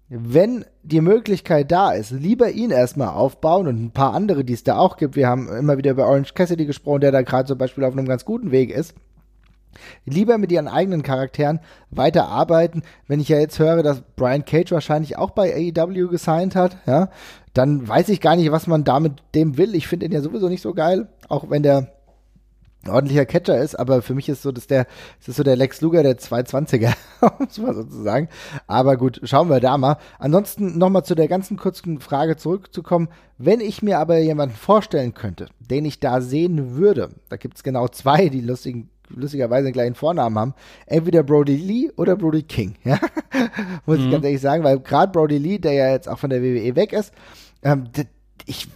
wenn die Möglichkeit da ist, lieber ihn erstmal aufbauen und ein paar andere, die es da auch gibt. Wir haben immer wieder über Orange Cassidy gesprochen, der da gerade zum Beispiel auf einem ganz guten Weg ist. Lieber mit ihren eigenen Charakteren weiter arbeiten. Wenn ich ja jetzt höre, dass Brian Cage wahrscheinlich auch bei AEW gesigned hat, ja, dann weiß ich gar nicht, was man damit dem will. Ich finde ihn ja sowieso nicht so geil, auch wenn der ordentlicher Catcher ist, aber für mich ist so, dass der, das ist so der Lex Luger der 220er, muss man sozusagen. Aber gut, schauen wir da mal. Ansonsten nochmal zu der ganzen kurzen Frage zurückzukommen. Wenn ich mir aber jemanden vorstellen könnte, den ich da sehen würde, da gibt es genau zwei, die lustigen lustigerweise einen gleichen Vornamen haben, entweder Brody Lee oder Brody King, ja, muss mhm. ich ganz ehrlich sagen, weil gerade Brody Lee, der ja jetzt auch von der WWE weg ist, ähm, ich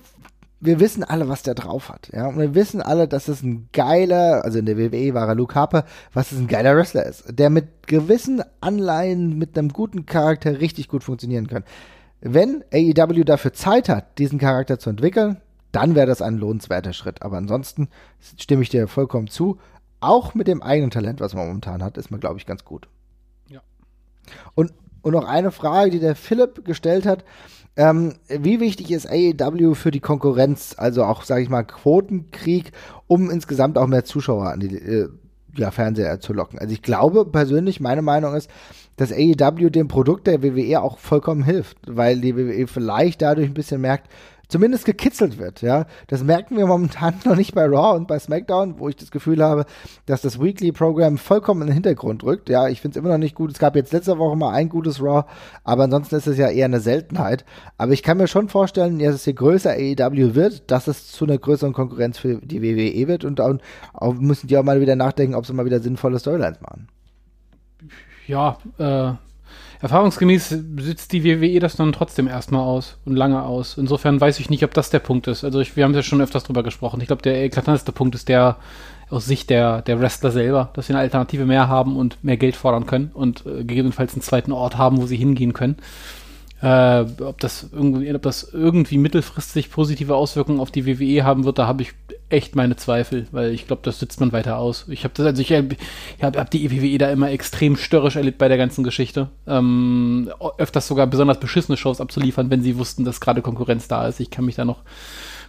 wir wissen alle, was der drauf hat. Ja, und wir wissen alle, dass es ein geiler, also in der WWE war er Luke Harper, was es ein geiler Wrestler ist, der mit gewissen Anleihen, mit einem guten Charakter richtig gut funktionieren kann. Wenn AEW dafür Zeit hat, diesen Charakter zu entwickeln, dann wäre das ein lohnenswerter Schritt. Aber ansonsten stimme ich dir vollkommen zu. Auch mit dem eigenen Talent, was man momentan hat, ist man, glaube ich, ganz gut. Ja. Und, und noch eine Frage, die der Philipp gestellt hat. Ähm, wie wichtig ist AEW für die Konkurrenz, also auch, sage ich mal, Quotenkrieg, um insgesamt auch mehr Zuschauer an die äh, ja, Fernseher zu locken? Also ich glaube persönlich, meine Meinung ist, dass AEW dem Produkt der WWE auch vollkommen hilft, weil die WWE vielleicht dadurch ein bisschen merkt, zumindest gekitzelt wird, ja. Das merken wir momentan noch nicht bei Raw und bei SmackDown, wo ich das Gefühl habe, dass das Weekly-Programm vollkommen in den Hintergrund rückt. Ja, ich finde es immer noch nicht gut. Es gab jetzt letzte Woche mal ein gutes Raw, aber ansonsten ist es ja eher eine Seltenheit. Aber ich kann mir schon vorstellen, dass es je größer AEW wird, dass es zu einer größeren Konkurrenz für die WWE wird und auch müssen die auch mal wieder nachdenken, ob sie mal wieder sinnvolle Storylines machen. Ja, äh, Erfahrungsgemäß sitzt die WWE das dann trotzdem erstmal aus und lange aus. Insofern weiß ich nicht, ob das der Punkt ist. Also ich, wir haben ja schon öfters drüber gesprochen. Ich glaube, der eklatanteste Punkt ist der aus Sicht der, der Wrestler selber, dass sie eine Alternative mehr haben und mehr Geld fordern können und äh, gegebenenfalls einen zweiten Ort haben, wo sie hingehen können. Äh, ob, das irgendwie, ob das irgendwie mittelfristig positive Auswirkungen auf die WWE haben wird, da habe ich echt meine Zweifel, weil ich glaube, das sitzt man weiter aus. Ich habe das, also ich, ich habe hab die WWE da immer extrem störrisch erlebt bei der ganzen Geschichte. Ähm, öfters sogar besonders beschissene Shows abzuliefern, wenn sie wussten, dass gerade Konkurrenz da ist. Ich kann mich da noch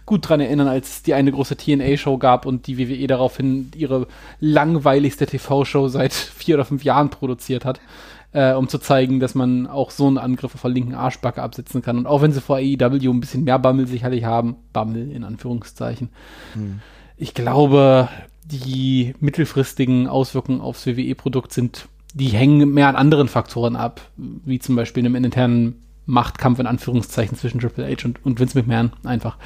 gut dran erinnern, als es die eine große TNA-Show gab und die WWE daraufhin ihre langweiligste TV-Show seit vier oder fünf Jahren produziert hat äh, um zu zeigen, dass man auch so einen Angriff auf der linken Arschbacke absetzen kann. Und auch wenn sie vor AEW ein bisschen mehr Bammel sicherlich haben, Bammel in Anführungszeichen, hm. ich glaube, die mittelfristigen Auswirkungen aufs WWE-Produkt sind, die hängen mehr an anderen Faktoren ab, wie zum Beispiel einem internen Machtkampf in Anführungszeichen zwischen Triple H und, und Vince McMahon einfach.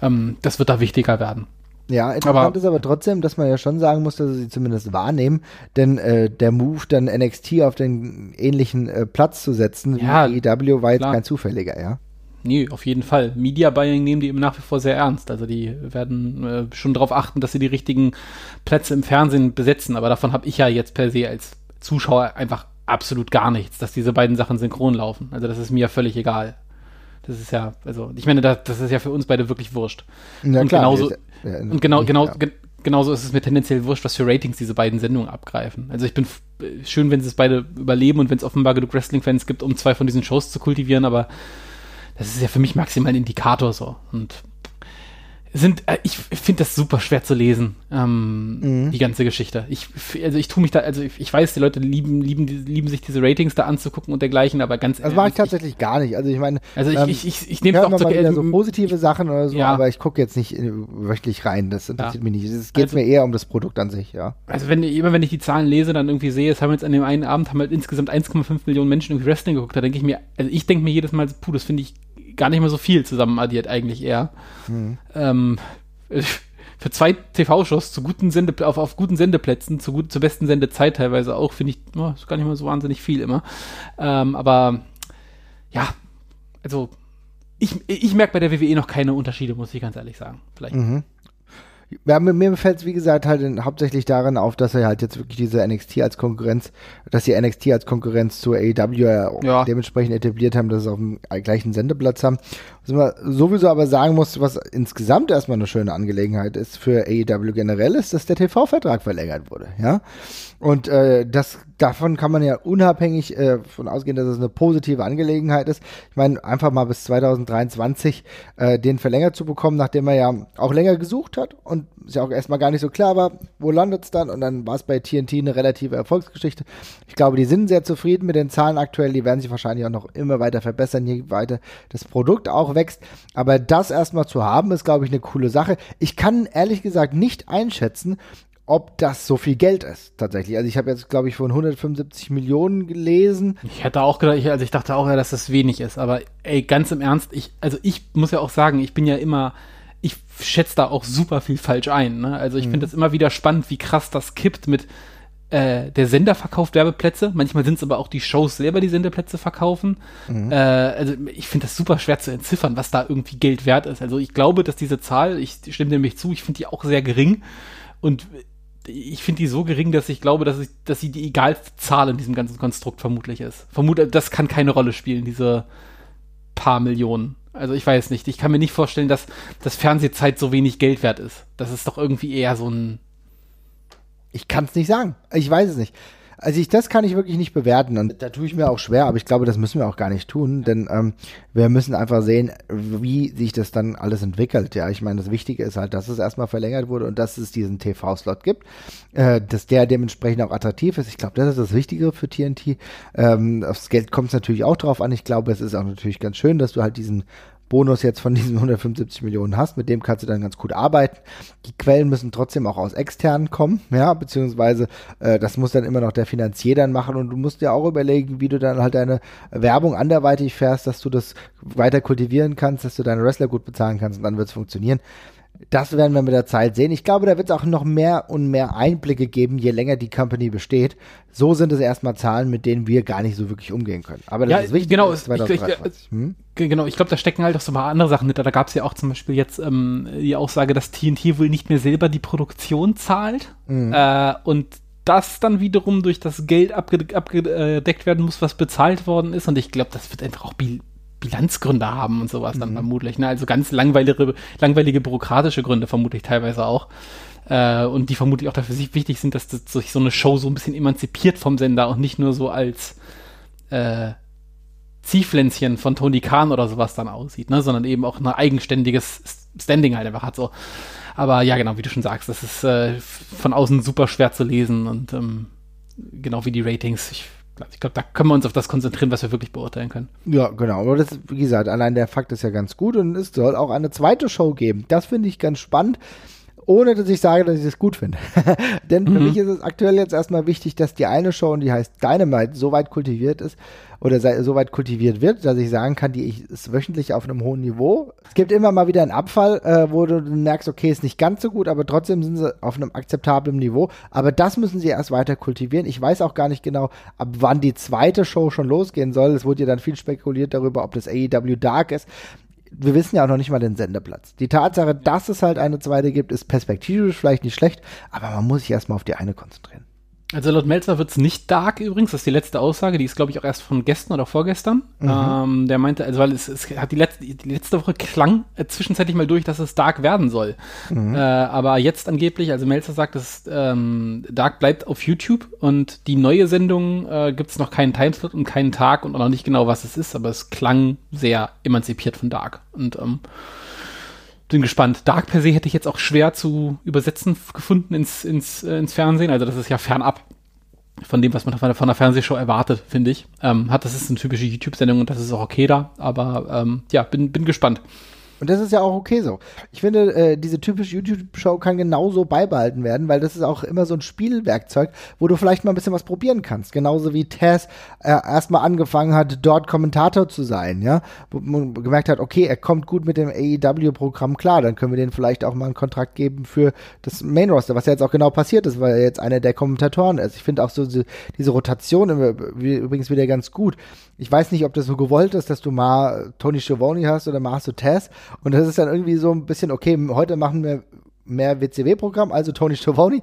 Ähm, das wird da wichtiger werden. Ja, interessant aber, ist aber trotzdem, dass man ja schon sagen muss, dass sie zumindest wahrnehmen, denn äh, der Move, dann NXT auf den ähnlichen äh, Platz zu setzen ja, wie EW war jetzt klar. kein zufälliger, ja. Nee, auf jeden Fall. Media Buying nehmen die eben nach wie vor sehr ernst. Also die werden äh, schon darauf achten, dass sie die richtigen Plätze im Fernsehen besetzen. Aber davon habe ich ja jetzt per se als Zuschauer einfach absolut gar nichts, dass diese beiden Sachen synchron laufen. Also das ist mir völlig egal. Das ist ja, also ich meine, das, das ist ja für uns beide wirklich wurscht. Ja, und klar, genauso, ja, und genau, genau, ja. ge genauso ist es mir tendenziell wurscht, was für Ratings diese beiden Sendungen abgreifen. Also ich bin schön, wenn sie es beide überleben und wenn es offenbar genug Wrestling-Fans gibt, um zwei von diesen Shows zu kultivieren, aber das ist ja für mich maximal ein Indikator so. Und sind, äh, ich finde das super schwer zu lesen, ähm, mhm. die ganze Geschichte. Ich, also ich tue mich da, also ich, ich, weiß, die Leute lieben, lieben, lieben sich diese Ratings da anzugucken und dergleichen, aber ganz ehrlich. Das mache ich tatsächlich ich, gar nicht. Also ich meine, also ich, ähm, ich, ich, ich nehme auch mal wieder so positive Sachen oder so, ja. aber ich gucke jetzt nicht wöchentlich rein. Das interessiert ja. mich nicht. Es geht also, mir eher um das Produkt an sich, ja. Also wenn immer wenn ich die Zahlen lese, dann irgendwie sehe, es haben jetzt an dem einen Abend haben halt insgesamt 1,5 Millionen Menschen irgendwie Wrestling geguckt, da denke ich mir, also ich denke mir jedes Mal, puh, das finde ich gar nicht mehr so viel zusammen addiert eigentlich eher. Mhm. Ähm, für zwei TV-Shows zu guten Sende, auf, auf guten Sendeplätzen, zu gut, zur besten Sendezeit teilweise auch, finde ich, oh, ist gar nicht mal so wahnsinnig viel immer. Ähm, aber ja, also ich, ich merke bei der WWE noch keine Unterschiede, muss ich ganz ehrlich sagen. Vielleicht. Mhm. Ja, mir fällt es, wie gesagt, halt in, hauptsächlich daran auf, dass er halt jetzt wirklich diese NXT als Konkurrenz, dass sie NXT als Konkurrenz zur AEW ja. dementsprechend etabliert haben, dass sie auf dem gleichen Sendeplatz haben. Was man sowieso aber sagen muss, was insgesamt erstmal eine schöne Angelegenheit ist für AEW generell, ist, dass der TV-Vertrag verlängert wurde, ja. Und äh, das davon kann man ja unabhängig äh, von ausgehen, dass es eine positive Angelegenheit ist. Ich meine, einfach mal bis 2023 äh, den verlängert zu bekommen, nachdem er ja auch länger gesucht hat und es ja auch erstmal gar nicht so klar war, wo landet es dann. Und dann war es bei TNT eine relative Erfolgsgeschichte. Ich glaube, die sind sehr zufrieden mit den Zahlen aktuell. Die werden sich wahrscheinlich auch noch immer weiter verbessern, je weiter das Produkt auch wächst. Aber das erstmal zu haben, ist, glaube ich, eine coole Sache. Ich kann ehrlich gesagt nicht einschätzen, ob das so viel Geld ist, tatsächlich. Also ich habe jetzt, glaube ich, von 175 Millionen gelesen. Ich hätte auch gedacht, ich, also ich dachte auch ja, dass das wenig ist, aber ey, ganz im Ernst, ich, also ich muss ja auch sagen, ich bin ja immer, ich schätze da auch super viel falsch ein. Ne? Also ich mhm. finde es immer wieder spannend, wie krass das kippt mit äh, der Sender verkauft Werbeplätze. Manchmal sind es aber auch die Shows selber, die Sendeplätze verkaufen. Mhm. Äh, also ich finde das super schwer zu entziffern, was da irgendwie Geld wert ist. Also ich glaube, dass diese Zahl, ich stimme nämlich zu, ich finde die auch sehr gering. Und ich finde die so gering, dass ich glaube, dass, ich, dass sie die egalste Zahl in diesem ganzen Konstrukt vermutlich ist. Vermute, das kann keine Rolle spielen, diese paar Millionen. Also ich weiß nicht. Ich kann mir nicht vorstellen, dass das Fernsehzeit so wenig Geld wert ist. Das ist doch irgendwie eher so ein. Ich kann es nicht sagen. Ich weiß es nicht. Also ich, das kann ich wirklich nicht bewerten und da tue ich mir auch schwer, aber ich glaube, das müssen wir auch gar nicht tun, denn ähm, wir müssen einfach sehen, wie sich das dann alles entwickelt. Ja, ich meine, das Wichtige ist halt, dass es erstmal verlängert wurde und dass es diesen TV-Slot gibt, äh, dass der dementsprechend auch attraktiv ist. Ich glaube, das ist das Wichtige für TNT. Ähm, aufs Geld kommt es natürlich auch drauf an. Ich glaube, es ist auch natürlich ganz schön, dass du halt diesen Bonus jetzt von diesen 175 Millionen hast, mit dem kannst du dann ganz gut arbeiten. Die Quellen müssen trotzdem auch aus externen kommen, ja, beziehungsweise äh, das muss dann immer noch der Finanzier dann machen und du musst dir auch überlegen, wie du dann halt deine Werbung anderweitig fährst, dass du das weiter kultivieren kannst, dass du deine Wrestler gut bezahlen kannst und dann wird es funktionieren. Das werden wir mit der Zeit sehen. Ich glaube, da wird es auch noch mehr und mehr Einblicke geben, je länger die Company besteht. So sind es erstmal Zahlen, mit denen wir gar nicht so wirklich umgehen können. Aber das ja, ist wichtig. Genau, ist ich, ich, hm? genau, ich glaube, da stecken halt auch so ein paar andere Sachen mit. Da gab es ja auch zum Beispiel jetzt ähm, die Aussage, dass TNT wohl nicht mehr selber die Produktion zahlt. Mhm. Äh, und das dann wiederum durch das Geld abgedeckt abge werden muss, was bezahlt worden ist. Und ich glaube, das wird einfach auch Bilanzgründe haben und sowas mhm. dann vermutlich. Ne? Also ganz langweilige, langweilige bürokratische Gründe vermutlich teilweise auch. Äh, und die vermutlich auch dafür wichtig sind, dass das sich so eine Show so ein bisschen emanzipiert vom Sender und nicht nur so als äh, Ziehpflänzchen von Tony Khan oder sowas dann aussieht, ne? sondern eben auch ein eigenständiges Standing halt einfach hat so. Aber ja, genau, wie du schon sagst, das ist äh, von außen super schwer zu lesen und ähm, genau wie die Ratings. Ich ich glaube, da können wir uns auf das konzentrieren, was wir wirklich beurteilen können. Ja, genau. Aber das, wie gesagt, allein der Fakt ist ja ganz gut und es soll auch eine zweite Show geben. Das finde ich ganz spannend ohne dass ich sage, dass ich es gut finde. Denn für mhm. mich ist es aktuell jetzt erstmal wichtig, dass die eine Show, und die heißt Dynamite, so weit kultiviert ist oder so weit kultiviert wird, dass ich sagen kann, die ist wöchentlich auf einem hohen Niveau. Es gibt immer mal wieder einen Abfall, äh, wo du merkst, okay, ist nicht ganz so gut, aber trotzdem sind sie auf einem akzeptablen Niveau. Aber das müssen sie erst weiter kultivieren. Ich weiß auch gar nicht genau, ab wann die zweite Show schon losgehen soll. Es wurde ja dann viel spekuliert darüber, ob das AEW Dark ist wir wissen ja auch noch nicht mal den Sendeplatz. Die Tatsache, dass es halt eine zweite gibt, ist perspektivisch vielleicht nicht schlecht, aber man muss sich erstmal auf die eine konzentrieren. Also laut Melzer wird es nicht dark übrigens, das ist die letzte Aussage, die ist glaube ich auch erst von gestern oder vorgestern. Mhm. Ähm, der meinte, also weil es, es hat die letzte, die letzte Woche klang äh, zwischenzeitlich mal durch, dass es dark werden soll. Mhm. Äh, aber jetzt angeblich, also Melzer sagt, dass ähm, dark bleibt auf YouTube und die neue Sendung äh, gibt es noch keinen Timeslot und keinen Tag und auch noch nicht genau, was es ist, aber es klang sehr emanzipiert von dark. Und ähm, bin gespannt. Dark per se hätte ich jetzt auch schwer zu übersetzen gefunden ins, ins, äh, ins Fernsehen. Also das ist ja fernab von dem, was man von einer Fernsehshow erwartet, finde ich. Ähm, hat, das ist eine typische YouTube-Sendung und das ist auch okay da. Aber ähm, ja, bin, bin gespannt. Und das ist ja auch okay so. Ich finde, äh, diese typische YouTube-Show kann genauso beibehalten werden, weil das ist auch immer so ein Spielwerkzeug, wo du vielleicht mal ein bisschen was probieren kannst. Genauso wie Tess äh, erstmal angefangen hat, dort Kommentator zu sein, ja. Wo man gemerkt hat, okay, er kommt gut mit dem AEW-Programm klar, dann können wir denen vielleicht auch mal einen Kontrakt geben für das Main-Roster, was ja jetzt auch genau passiert ist, weil er jetzt einer der Kommentatoren ist. Ich finde auch so diese, diese Rotation übrigens wieder ganz gut. Ich weiß nicht, ob das so gewollt ist, dass du mal Tony Schiavone hast oder mal hast du Tess und das ist dann irgendwie so ein bisschen, okay, heute machen wir mehr WCW-Programm, also Tony Schiavone.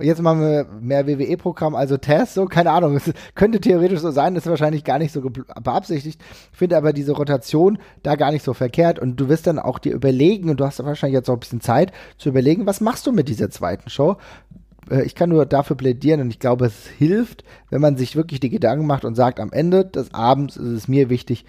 Jetzt machen wir mehr WWE-Programm, also Taz. So, keine Ahnung. Es könnte theoretisch so sein, ist wahrscheinlich gar nicht so beabsichtigt. Ich finde aber diese Rotation da gar nicht so verkehrt. Und du wirst dann auch dir überlegen, und du hast wahrscheinlich jetzt auch ein bisschen Zeit zu überlegen, was machst du mit dieser zweiten Show? Äh, ich kann nur dafür plädieren und ich glaube, es hilft, wenn man sich wirklich die Gedanken macht und sagt, am Ende des Abends ist es mir wichtig,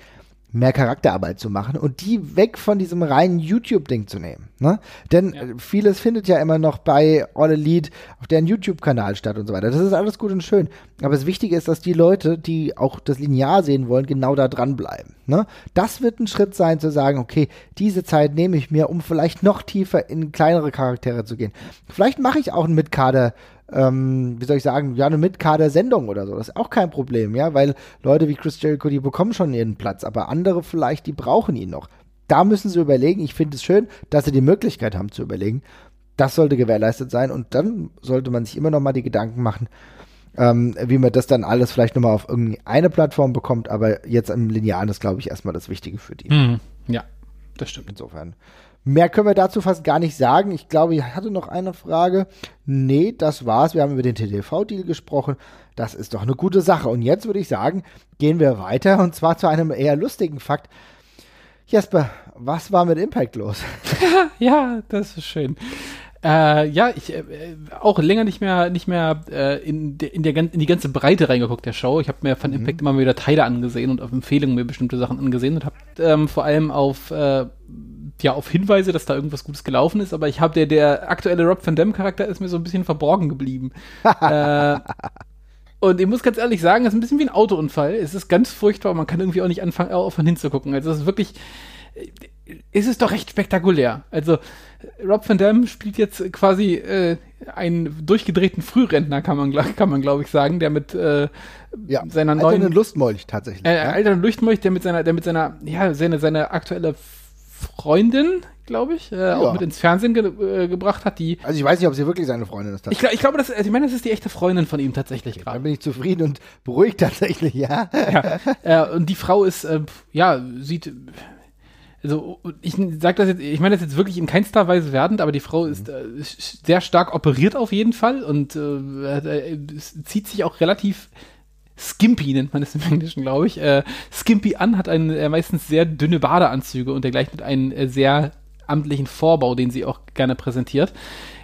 mehr Charakterarbeit zu machen und die weg von diesem reinen YouTube-Ding zu nehmen. Ne? Denn ja. vieles findet ja immer noch bei All Elite auf deren YouTube-Kanal statt und so weiter. Das ist alles gut und schön. Aber das Wichtige ist, dass die Leute, die auch das Linear sehen wollen, genau da dranbleiben. Ne? Das wird ein Schritt sein, zu sagen, okay, diese Zeit nehme ich mir, um vielleicht noch tiefer in kleinere Charaktere zu gehen. Vielleicht mache ich auch einen Mitkader ähm, wie soll ich sagen, ja, eine Mitkader-Sendung oder so. Das ist auch kein Problem, ja, weil Leute wie Chris Jericho, die bekommen schon ihren Platz, aber andere vielleicht, die brauchen ihn noch. Da müssen sie überlegen. Ich finde es schön, dass sie die Möglichkeit haben zu überlegen. Das sollte gewährleistet sein und dann sollte man sich immer noch mal die Gedanken machen, ähm, wie man das dann alles vielleicht nochmal auf irgendeine Plattform bekommt, aber jetzt im Linearen ist, glaube ich, erstmal das Wichtige für die. Mhm. Ja, das stimmt. Insofern Mehr können wir dazu fast gar nicht sagen. Ich glaube, ich hatte noch eine Frage. Nee, das war's. Wir haben über den TTV-Deal gesprochen. Das ist doch eine gute Sache. Und jetzt würde ich sagen, gehen wir weiter und zwar zu einem eher lustigen Fakt. Jesper, was war mit Impact los? ja, das ist schön. Äh, ja, ich äh, auch länger nicht mehr nicht mehr äh, in, de, in, der, in die ganze Breite reingeguckt der Show. Ich habe mir von mhm. Impact immer wieder Teile angesehen und auf Empfehlungen mir bestimmte Sachen angesehen und habe ähm, vor allem auf äh, ja auf Hinweise, dass da irgendwas Gutes gelaufen ist, aber ich habe der der aktuelle Rob Van Dam Charakter ist mir so ein bisschen verborgen geblieben. äh, und ich muss ganz ehrlich sagen, es ist ein bisschen wie ein Autounfall. Es ist ganz furchtbar, man kann irgendwie auch nicht anfangen, aufhören hinzugucken. Also es ist wirklich, ist es doch recht spektakulär. Also Rob Van Dam spielt jetzt quasi äh, einen durchgedrehten Frührentner, kann man, kann man glaube ich sagen, der mit äh, ja, seiner neuen alternden Lustmolch tatsächlich. Äh, ja. Alternden Lustmolch, der mit seiner, der mit seiner, ja, seine, seine aktuelle Freundin, glaube ich, äh, ja. auch mit ins Fernsehen ge äh, gebracht hat, die. Also ich weiß nicht, ob sie wirklich seine Freundin ist. Ich, glaub, ich glaube, das, also ich meine, das ist die echte Freundin von ihm tatsächlich okay, gerade. Dann bin ich zufrieden und beruhigt tatsächlich, ja. ja äh, und die Frau ist, äh, ja, sieht also ich sage das jetzt, ich meine das jetzt wirklich in keinster Weise werdend, aber die Frau ist, äh, sehr stark operiert auf jeden Fall und äh, äh zieht sich auch relativ skimpy, nennt man es im Englischen, glaube ich, äh, skimpy an, hat einen, äh, meistens sehr dünne Badeanzüge und dergleichen mit einem äh, sehr amtlichen Vorbau, den sie auch gerne präsentiert.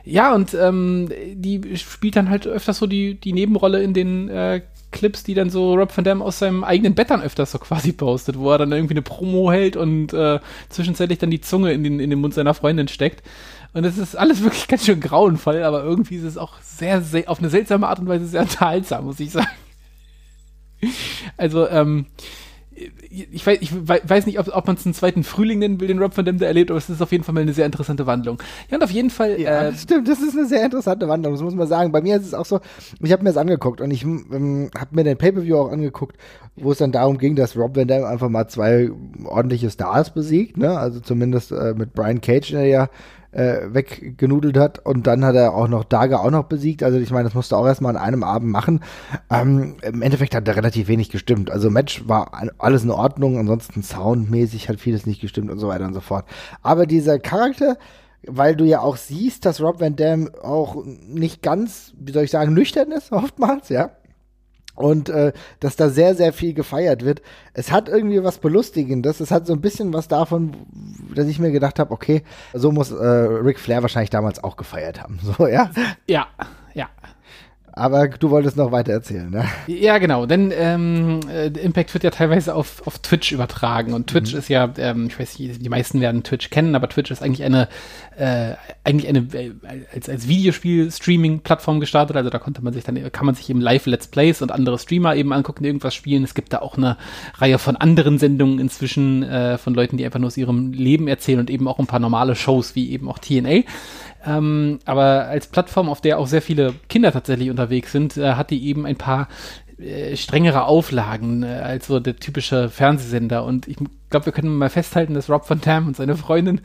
Ja, und ähm, die spielt dann halt öfters so die, die Nebenrolle in den äh, Clips, die dann so Rob Van Dam aus seinem eigenen Bett dann öfters so quasi postet, wo er dann irgendwie eine Promo hält und äh, zwischenzeitlich dann die Zunge in den, in den Mund seiner Freundin steckt. Und es ist alles wirklich ganz schön grauenvoll, aber irgendwie ist es auch sehr, sehr, auf eine seltsame Art und Weise sehr unterhaltsam, muss ich sagen. Also, ähm, ich weiß, ich weiß nicht, ob, ob man es einen zweiten Frühling nennen will, den Rob Van Dam da erlebt, aber es ist auf jeden Fall mal eine sehr interessante Wandlung. Ja, und auf jeden Fall. Ja, äh, stimmt, das ist eine sehr interessante Wandlung, das muss man sagen. Bei mir ist es auch so, ich habe mir das angeguckt und ich ähm, habe mir den Pay-Per-View auch angeguckt, wo es dann darum ging, dass Rob Van Dam einfach mal zwei ordentliche Stars besiegt, ne? Also zumindest äh, mit Brian Cage, der ja äh, weggenudelt hat. Und dann hat er auch noch Daga auch noch besiegt. Also ich meine, das musste auch erstmal an einem Abend machen. Ähm, Im Endeffekt hat er relativ wenig gestimmt. Also Match war alles in Ordnung, ansonsten soundmäßig hat vieles nicht gestimmt und so weiter und so fort. Aber dieser Charakter, weil du ja auch siehst, dass Rob Van Dam auch nicht ganz, wie soll ich sagen, nüchtern ist, oftmals, ja und äh, dass da sehr, sehr viel gefeiert wird. Es hat irgendwie was Belustigendes. Es hat so ein bisschen was davon, dass ich mir gedacht habe, okay, so muss äh, Ric Flair wahrscheinlich damals auch gefeiert haben. So, ja? Ja, ja. Aber du wolltest noch weiter erzählen, ne? Ja, genau, denn ähm, äh, Impact wird ja teilweise auf, auf Twitch übertragen und Twitch mhm. ist ja, ähm, ich weiß nicht, die meisten werden Twitch kennen, aber Twitch ist eigentlich eine, äh, eigentlich eine äh, als, als Videospiel-Streaming-Plattform gestartet, also da konnte man sich dann, kann man sich eben Live-Let's Plays und andere Streamer eben angucken, die irgendwas spielen. Es gibt da auch eine Reihe von anderen Sendungen inzwischen äh, von Leuten, die einfach nur aus ihrem Leben erzählen und eben auch ein paar normale Shows wie eben auch TNA. Ähm, aber als Plattform, auf der auch sehr viele Kinder tatsächlich unterwegs sind, äh, hat die eben ein paar äh, strengere Auflagen äh, als so der typische Fernsehsender. Und ich glaube, wir können mal festhalten, dass Rob Van Dam und seine Freundin,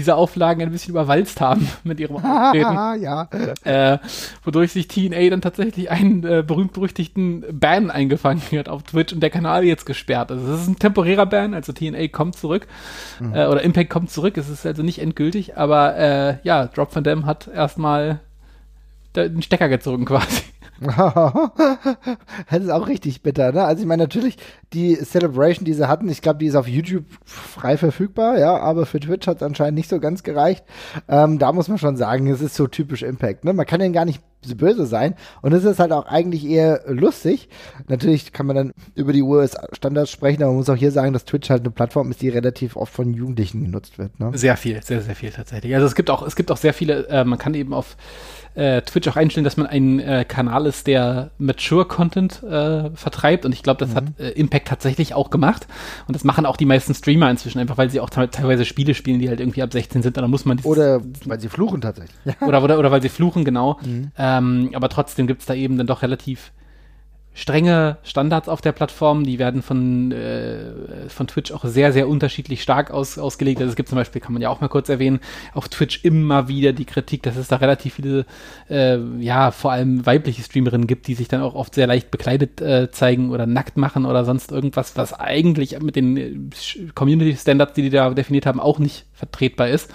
diese Auflagen ein bisschen überwalzt haben mit ihrem Auftreten. ja. Äh, wodurch sich TNA dann tatsächlich einen äh, berühmt-berüchtigten Ban eingefangen hat auf Twitch und der Kanal jetzt gesperrt. Also es ist ein temporärer Ban, also TNA kommt zurück mhm. äh, oder Impact kommt zurück. Es ist also nicht endgültig, aber äh, ja, Drop Van Dam hat erstmal den Stecker gezogen quasi. das ist auch richtig bitter, ne? Also ich meine natürlich die Celebration, die sie hatten, ich glaube, die ist auf YouTube frei verfügbar, ja, aber für Twitch hat es anscheinend nicht so ganz gereicht. Ähm, da muss man schon sagen, es ist so typisch Impact, ne? Man kann den gar nicht böse sein. Und es ist halt auch eigentlich eher lustig. Natürlich kann man dann über die US-Standards sprechen, aber man muss auch hier sagen, dass Twitch halt eine Plattform ist, die relativ oft von Jugendlichen genutzt wird. Ne? Sehr viel, sehr, sehr viel tatsächlich. Also es gibt auch, es gibt auch sehr viele, äh, man kann eben auf äh, Twitch auch einstellen, dass man ein äh, Kanal ist, der Mature-Content äh, vertreibt. Und ich glaube, das mhm. hat äh, Impact tatsächlich auch gemacht. Und das machen auch die meisten Streamer inzwischen, einfach weil sie auch teilweise Spiele spielen, die halt irgendwie ab 16 sind. Da muss man Oder weil sie fluchen tatsächlich. oder, oder, oder weil sie fluchen, genau. Mhm. Ähm, aber trotzdem gibt es da eben dann doch relativ strenge Standards auf der Plattform, die werden von, äh, von Twitch auch sehr, sehr unterschiedlich stark aus, ausgelegt. Also es gibt zum Beispiel, kann man ja auch mal kurz erwähnen, auf Twitch immer wieder die Kritik, dass es da relativ viele, äh, ja, vor allem weibliche Streamerinnen gibt, die sich dann auch oft sehr leicht bekleidet äh, zeigen oder nackt machen oder sonst irgendwas, was eigentlich mit den äh, Community Standards, die die da definiert haben, auch nicht vertretbar ist.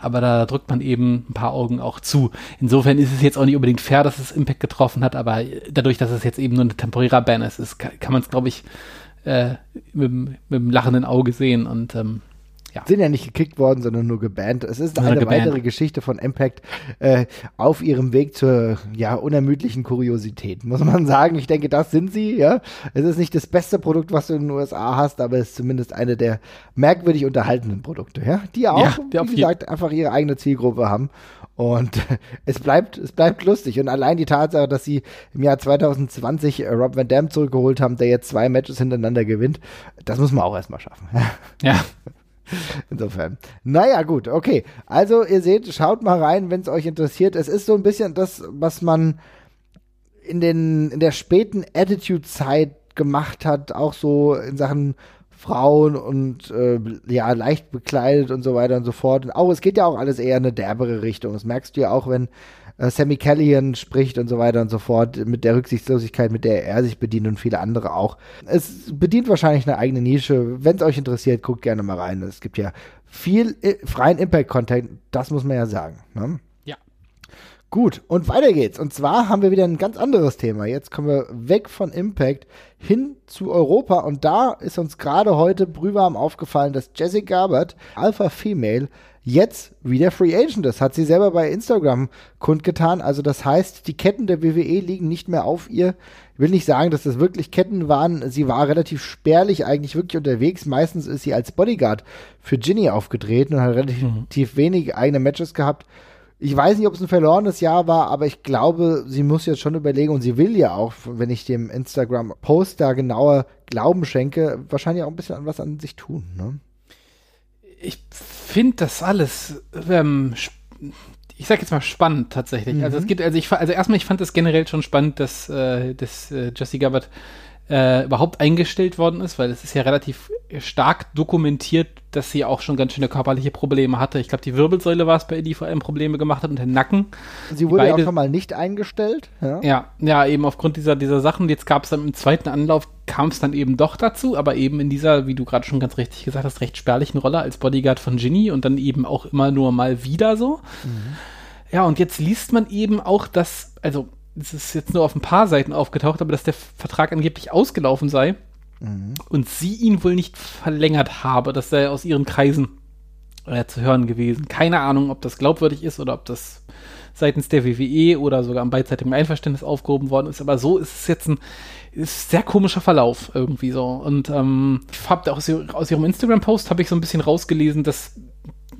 Aber da drückt man eben ein paar Augen auch zu. Insofern ist es jetzt auch nicht unbedingt fair, dass es Impact getroffen hat, aber dadurch, dass es jetzt eben nur eine temporärer Ban ist, kann, man es, glaube ich, äh, mit, mit einem lachenden Auge sehen. Und ähm, ja. Sind ja nicht gekickt worden, sondern nur gebannt. Es ist eine gebannt. weitere Geschichte von Impact äh, auf ihrem Weg zur ja, unermüdlichen Kuriosität, muss man sagen. Ich denke, das sind sie. Ja, Es ist nicht das beste Produkt, was du in den USA hast, aber es ist zumindest eine der merkwürdig unterhaltenen Produkte, ja? die auch, ja, wie gesagt, einfach ihre eigene Zielgruppe haben. Und es bleibt, es bleibt lustig. Und allein die Tatsache, dass sie im Jahr 2020 Rob Van Dam zurückgeholt haben, der jetzt zwei Matches hintereinander gewinnt, das muss man auch erstmal schaffen. Ja. Insofern. Naja, gut, okay. Also, ihr seht, schaut mal rein, wenn es euch interessiert. Es ist so ein bisschen das, was man in, den, in der späten Attitude-Zeit gemacht hat, auch so in Sachen Frauen und äh, ja, leicht bekleidet und so weiter und so fort. Und auch, es geht ja auch alles eher in eine derbere Richtung. Das merkst du ja auch, wenn äh, Sammy Callihan spricht und so weiter und so fort, mit der Rücksichtslosigkeit, mit der er sich bedient und viele andere auch. Es bedient wahrscheinlich eine eigene Nische. Wenn es euch interessiert, guckt gerne mal rein. Es gibt ja viel äh, freien Impact-Content, das muss man ja sagen. Ne? Ja. Gut, und weiter geht's. Und zwar haben wir wieder ein ganz anderes Thema. Jetzt kommen wir weg von Impact hin zu Europa. Und da ist uns gerade heute brühwarm aufgefallen, dass Jessica Garbert, Alpha Female, jetzt wieder Free Agent ist. Hat sie selber bei Instagram kundgetan. Also das heißt, die Ketten der WWE liegen nicht mehr auf ihr. Ich will nicht sagen, dass das wirklich Ketten waren. Sie war relativ spärlich eigentlich wirklich unterwegs. Meistens ist sie als Bodyguard für Ginny aufgetreten und hat relativ mhm. wenig eigene Matches gehabt. Ich weiß nicht, ob es ein verlorenes Jahr war, aber ich glaube, sie muss jetzt schon überlegen und sie will ja auch, wenn ich dem Instagram-Post da genauer Glauben schenke, wahrscheinlich auch ein bisschen an was an sich tun. Ne? Ich finde das alles, ähm, ich sag jetzt mal spannend tatsächlich. Mhm. Also es geht, also ich also erstmal, ich fand es generell schon spannend, dass, äh, dass äh, Jesse Gabbard äh, überhaupt eingestellt worden ist, weil es ist ja relativ stark dokumentiert, dass sie auch schon ganz schöne körperliche Probleme hatte. Ich glaube, die Wirbelsäule war es bei ihr, die vor allem Probleme gemacht hat und den Nacken. Sie wurde beide, auch schon mal nicht eingestellt. Ja, ja, ja eben aufgrund dieser, dieser Sachen. Jetzt gab es dann im zweiten Anlauf, kam es dann eben doch dazu, aber eben in dieser, wie du gerade schon ganz richtig gesagt hast, recht spärlichen Rolle als Bodyguard von Ginny und dann eben auch immer nur mal wieder so. Mhm. Ja, und jetzt liest man eben auch, dass, also es ist jetzt nur auf ein paar Seiten aufgetaucht, aber dass der Vertrag angeblich ausgelaufen sei mhm. und sie ihn wohl nicht verlängert habe. Das sei aus ihren Kreisen äh, zu hören gewesen. Keine Ahnung, ob das glaubwürdig ist oder ob das seitens der WWE oder sogar am beidseitigen Einverständnis aufgehoben worden ist. Aber so ist es jetzt ein ist sehr komischer Verlauf irgendwie so. Und ähm, ich habe aus, aus ihrem Instagram-Post habe ich so ein bisschen rausgelesen, dass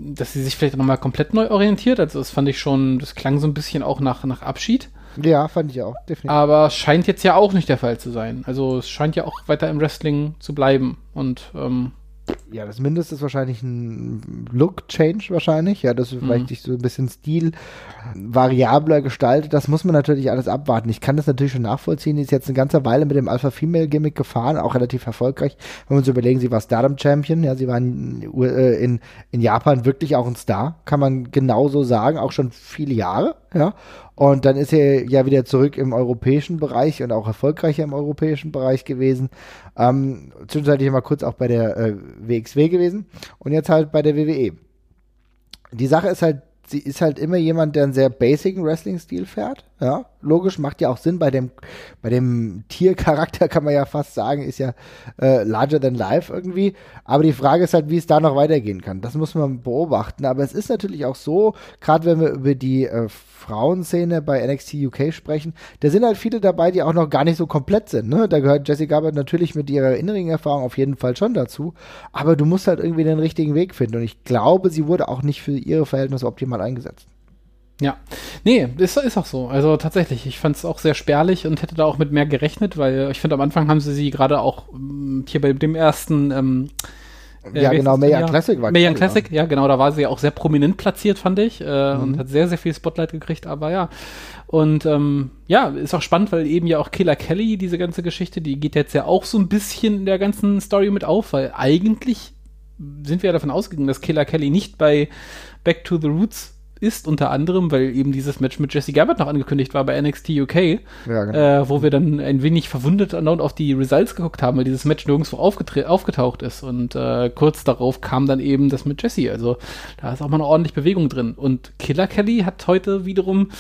dass sie sich vielleicht nochmal komplett neu orientiert. Also das fand ich schon, das klang so ein bisschen auch nach, nach Abschied. Ja, fand ich auch, definitiv. Aber scheint jetzt ja auch nicht der Fall zu sein. Also es scheint ja auch weiter im Wrestling zu bleiben. Und ähm, ja, das Mindeste ist wahrscheinlich ein Look-Change wahrscheinlich. Ja, das ist vielleicht sich so ein bisschen Stil variabler gestaltet. Das muss man natürlich alles abwarten. Ich kann das natürlich schon nachvollziehen. Die ist jetzt eine ganze Weile mit dem Alpha-Female-Gimmick gefahren, auch relativ erfolgreich. Wenn wir uns überlegen, sie war Stardom-Champion. Ja, sie war in, äh, in, in Japan wirklich auch ein Star. Kann man genauso sagen. Auch schon viele Jahre. Ja. Und dann ist er ja wieder zurück im europäischen Bereich und auch erfolgreicher im europäischen Bereich gewesen. Ähm, zwischenzeitlich mal kurz auch bei der äh, WXW gewesen und jetzt halt bei der WWE. Die Sache ist halt, sie ist halt immer jemand, der einen sehr basic Wrestling-Stil fährt. Ja, logisch, macht ja auch Sinn bei dem, bei dem Tiercharakter kann man ja fast sagen, ist ja äh, larger than life irgendwie. Aber die Frage ist halt, wie es da noch weitergehen kann. Das muss man beobachten. Aber es ist natürlich auch so, gerade wenn wir über die äh, Frauenszene bei NXT UK sprechen, da sind halt viele dabei, die auch noch gar nicht so komplett sind. Ne? Da gehört Jessie Gabbard natürlich mit ihrer inneren Erfahrung auf jeden Fall schon dazu. Aber du musst halt irgendwie den richtigen Weg finden. Und ich glaube, sie wurde auch nicht für ihre Verhältnisse optimal eingesetzt. Ja, nee, ist, ist auch so. Also tatsächlich, ich fand es auch sehr spärlich und hätte da auch mit mehr gerechnet, weil ich finde, am Anfang haben sie sie gerade auch ähm, hier bei dem ersten ähm, äh, ja, genau, Mayan Classic war Mayan Classic, ja. ja, genau, da war sie ja auch sehr prominent platziert, fand ich, äh, mhm. und hat sehr, sehr viel Spotlight gekriegt, aber ja. Und ähm, ja, ist auch spannend, weil eben ja auch Killer Kelly, diese ganze Geschichte, die geht jetzt ja auch so ein bisschen in der ganzen Story mit auf, weil eigentlich sind wir ja davon ausgegangen, dass Killer Kelly nicht bei Back to the Roots ist, unter anderem, weil eben dieses Match mit Jesse Gabbard noch angekündigt war bei NXT UK, ja, genau. äh, wo wir dann ein wenig verwundert auf die Results geguckt haben, weil dieses Match nirgendwo aufgetaucht ist. Und äh, kurz darauf kam dann eben das mit Jesse. Also da ist auch mal eine ordentliche Bewegung drin. Und Killer Kelly hat heute wiederum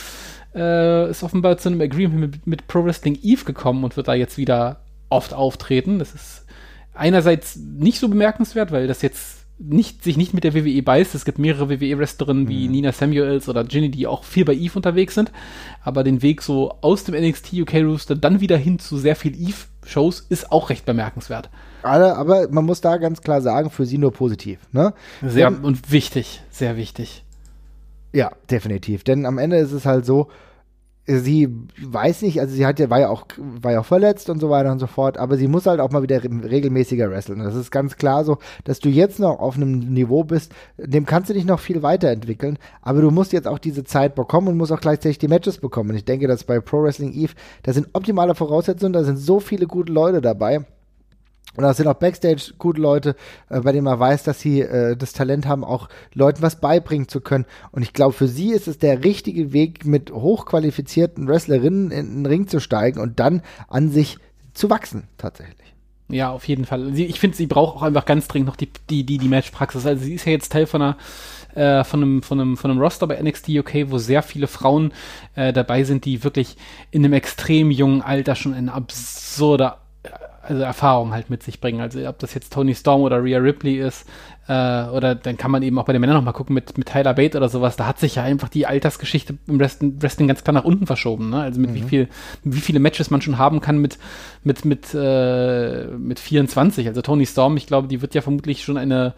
äh, ist offenbar zu einem Agreement mit, mit Pro Wrestling Eve gekommen und wird da jetzt wieder oft auftreten. Das ist einerseits nicht so bemerkenswert, weil das jetzt nicht, sich nicht mit der WWE beißt. Es gibt mehrere WWE-Wrestlerinnen wie mhm. Nina Samuels oder Ginny, die auch viel bei Eve unterwegs sind. Aber den Weg so aus dem NXT UK Rooster dann wieder hin zu sehr viel Eve-Shows ist auch recht bemerkenswert. Aber, aber man muss da ganz klar sagen, für sie nur positiv. Ne? Sehr Denn, und wichtig, sehr wichtig. Ja, definitiv. Denn am Ende ist es halt so, sie weiß nicht, also sie hat ja, war ja auch, war ja auch verletzt und so weiter und so fort, aber sie muss halt auch mal wieder regelmäßiger wresteln. das ist ganz klar so, dass du jetzt noch auf einem Niveau bist, dem kannst du dich noch viel weiterentwickeln, aber du musst jetzt auch diese Zeit bekommen und musst auch gleichzeitig die Matches bekommen. Und ich denke, dass bei Pro Wrestling Eve, da sind optimale Voraussetzungen, da sind so viele gute Leute dabei. Und da sind auch Backstage gute Leute, äh, bei denen man weiß, dass sie äh, das Talent haben, auch Leuten was beibringen zu können. Und ich glaube, für sie ist es der richtige Weg, mit hochqualifizierten Wrestlerinnen in den Ring zu steigen und dann an sich zu wachsen, tatsächlich. Ja, auf jeden Fall. Sie, ich finde, sie braucht auch einfach ganz dringend noch die, die, die, die Matchpraxis. Also sie ist ja jetzt Teil von einer äh, von, einem, von, einem, von einem Roster bei NXT UK, wo sehr viele Frauen äh, dabei sind, die wirklich in einem extrem jungen Alter schon ein absurder also Erfahrung halt mit sich bringen. Also ob das jetzt Tony Storm oder Rhea Ripley ist, äh, oder dann kann man eben auch bei den Männern nochmal gucken mit, mit Tyler Bate oder sowas, da hat sich ja einfach die Altersgeschichte im Wrestling, Wrestling ganz klar nach unten verschoben. Ne? Also mit mhm. wie viel, wie viele Matches man schon haben kann mit, mit, mit, äh, mit 24. Also Tony Storm, ich glaube, die wird ja vermutlich schon eine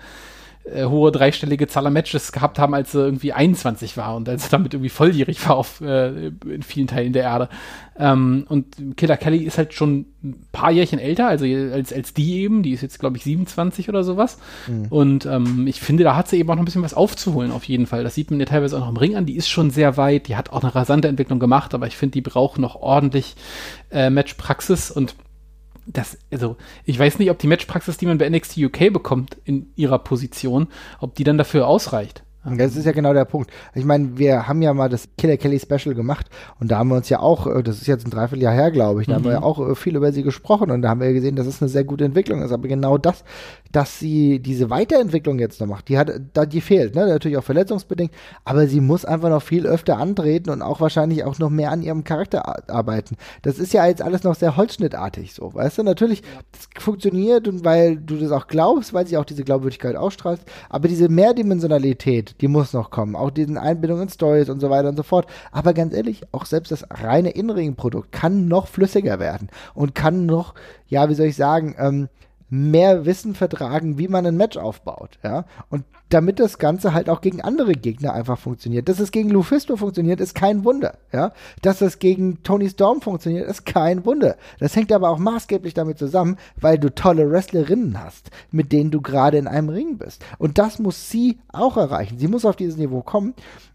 äh, hohe dreistellige Zahl an Matches gehabt haben, als er irgendwie 21 war und als er damit irgendwie volljährig war auf, äh, in vielen Teilen der Erde. Ähm, und Killer Kelly ist halt schon ein paar Jährchen älter, also als, als die eben, die ist jetzt, glaube ich, 27 oder sowas. Mhm. Und ähm, ich finde, da hat sie eben auch noch ein bisschen was aufzuholen, auf jeden Fall. Das sieht man ja teilweise auch noch im Ring an. Die ist schon sehr weit, die hat auch eine rasante Entwicklung gemacht, aber ich finde, die braucht noch ordentlich äh, Matchpraxis und das, also, ich weiß nicht, ob die Matchpraxis, die man bei NXT UK bekommt in ihrer Position, ob die dann dafür ausreicht. Das ist ja genau der Punkt. Ich meine, wir haben ja mal das Killer Kelly Special gemacht und da haben wir uns ja auch, äh, das ist jetzt ein Dreivierteljahr her, glaube ich, da mhm. haben wir ja mhm. auch äh, viel über sie gesprochen und da haben wir gesehen, dass es eine sehr gute Entwicklung ist. Aber genau das, dass sie diese Weiterentwicklung jetzt noch macht, die hat, da die fehlt, ne? Natürlich auch verletzungsbedingt, aber sie muss einfach noch viel öfter antreten und auch wahrscheinlich auch noch mehr an ihrem Charakter arbeiten. Das ist ja jetzt alles noch sehr holzschnittartig so, weißt du? Natürlich, das funktioniert und weil du das auch glaubst, weil sie auch diese Glaubwürdigkeit ausstrahlt, aber diese Mehrdimensionalität, die muss noch kommen. Auch diesen Einbindungen in Stories und so weiter und so fort. Aber ganz ehrlich, auch selbst das reine In-Ring-Produkt kann noch flüssiger werden und kann noch, ja, wie soll ich sagen, ähm, mehr Wissen vertragen, wie man ein Match aufbaut, ja. Und damit das Ganze halt auch gegen andere Gegner einfach funktioniert. Dass es gegen Lufisto funktioniert, ist kein Wunder, ja. Dass es gegen Tony Storm funktioniert, ist kein Wunder. Das hängt aber auch maßgeblich damit zusammen, weil du tolle Wrestlerinnen hast, mit denen du gerade in einem Ring bist. Und das muss sie auch erreichen. Sie muss auf dieses Niveau kommen.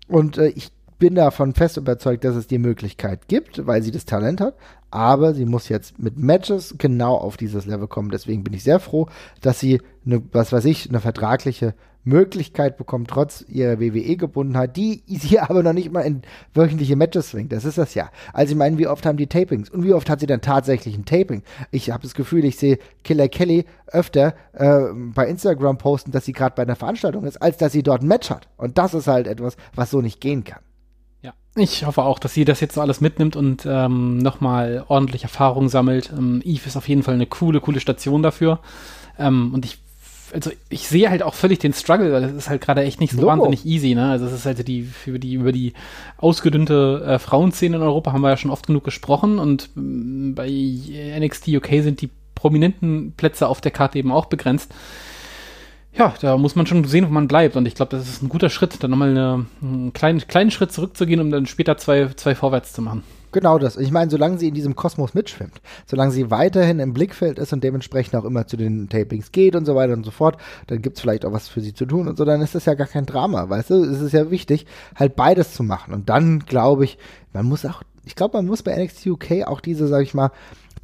Und äh, ich bin davon fest überzeugt, dass es die Möglichkeit gibt, weil sie das Talent hat. Aber sie muss jetzt mit Matches genau auf dieses Level kommen. Deswegen bin ich sehr froh, dass sie eine, was weiß ich, eine vertragliche Möglichkeit bekommt, trotz ihrer WWE-Gebundenheit, die sie aber noch nicht mal in wöchentliche Matches zwingt. Das ist das ja. Also ich meine, wie oft haben die Tapings? Und wie oft hat sie dann tatsächlich ein Taping? Ich habe das Gefühl, ich sehe Killer Kelly öfter äh, bei Instagram posten, dass sie gerade bei einer Veranstaltung ist, als dass sie dort ein Match hat. Und das ist halt etwas, was so nicht gehen kann. Ich hoffe auch, dass sie das jetzt so alles mitnimmt und ähm, nochmal ordentlich Erfahrung sammelt. Ähm, Eve ist auf jeden Fall eine coole, coole Station dafür. Ähm, und ich also ich sehe halt auch völlig den Struggle, weil das ist halt gerade echt nicht so Logo. wahnsinnig easy, ne? Also es ist halt die, über die, über die ausgedünnte äh, Frauenszene in Europa haben wir ja schon oft genug gesprochen und äh, bei NXT UK sind die prominenten Plätze auf der Karte eben auch begrenzt ja, da muss man schon sehen, wo man bleibt. Und ich glaube, das ist ein guter Schritt, dann nochmal eine, einen kleinen, kleinen Schritt zurückzugehen, um dann später zwei, zwei vorwärts zu machen. Genau das. Ich meine, solange sie in diesem Kosmos mitschwimmt, solange sie weiterhin im Blickfeld ist und dementsprechend auch immer zu den Tapings geht und so weiter und so fort, dann gibt es vielleicht auch was für sie zu tun und so, dann ist das ja gar kein Drama, weißt du? Es ist ja wichtig, halt beides zu machen. Und dann glaube ich, man muss auch, ich glaube, man muss bei NXT UK auch diese, sag ich mal,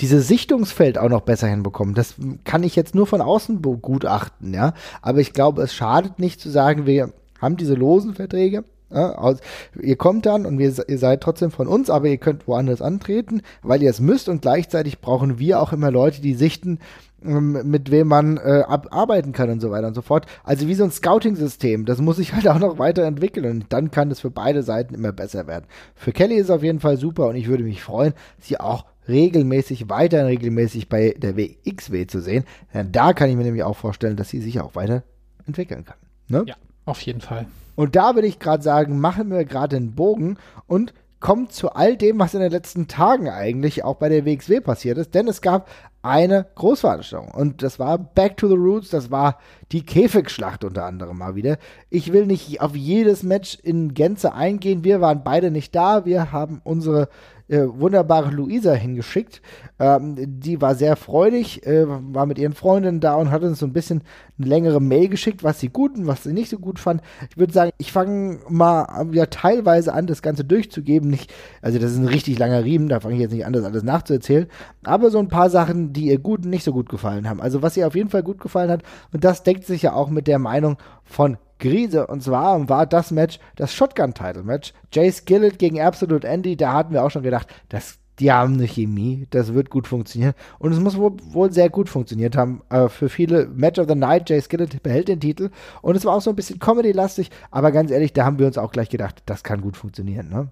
diese Sichtungsfeld auch noch besser hinbekommen. Das kann ich jetzt nur von außen begutachten, ja. Aber ich glaube, es schadet nicht zu sagen, wir haben diese losen Verträge. Ja, aus, ihr kommt dann und wir, ihr seid trotzdem von uns, aber ihr könnt woanders antreten, weil ihr es müsst und gleichzeitig brauchen wir auch immer Leute, die sichten, ähm, mit wem man äh, arbeiten kann und so weiter und so fort. Also wie so ein Scouting-System, das muss sich halt auch noch weiterentwickeln und dann kann es für beide Seiten immer besser werden. Für Kelly ist es auf jeden Fall super und ich würde mich freuen, sie auch regelmäßig, weiter regelmäßig bei der WXW zu sehen. Denn da kann ich mir nämlich auch vorstellen, dass sie sich auch weiterentwickeln kann. Ne? Ja, auf jeden Fall. Und da würde ich gerade sagen, machen wir gerade den Bogen und kommen zu all dem, was in den letzten Tagen eigentlich auch bei der WXW passiert ist. Denn es gab eine Großveranstaltung. Und das war Back to the Roots, das war die Käfigschlacht unter anderem mal wieder. Ich will nicht auf jedes Match in Gänze eingehen. Wir waren beide nicht da. Wir haben unsere äh, wunderbare Luisa hingeschickt. Ähm, die war sehr freudig, äh, war mit ihren Freundinnen da und hat uns so ein bisschen eine längere Mail geschickt, was sie gut und was sie nicht so gut fand. Ich würde sagen, ich fange mal ja teilweise an, das Ganze durchzugeben. Nicht, also das ist ein richtig langer Riemen, da fange ich jetzt nicht an, das alles nachzuerzählen. Aber so ein paar Sachen, die ihr gut und nicht so gut gefallen haben. Also was ihr auf jeden Fall gut gefallen hat, und das deckt sich ja auch mit der Meinung von Grise. Und zwar war das Match das Shotgun-Title-Match. Jace Gillett gegen Absolute Andy. Da hatten wir auch schon gedacht, das, die haben eine Chemie. Das wird gut funktionieren. Und es muss wohl, wohl sehr gut funktioniert haben. Äh, für viele Match of the Night. Jace Gillett behält den Titel. Und es war auch so ein bisschen Comedy-lastig. Aber ganz ehrlich, da haben wir uns auch gleich gedacht, das kann gut funktionieren. Ne?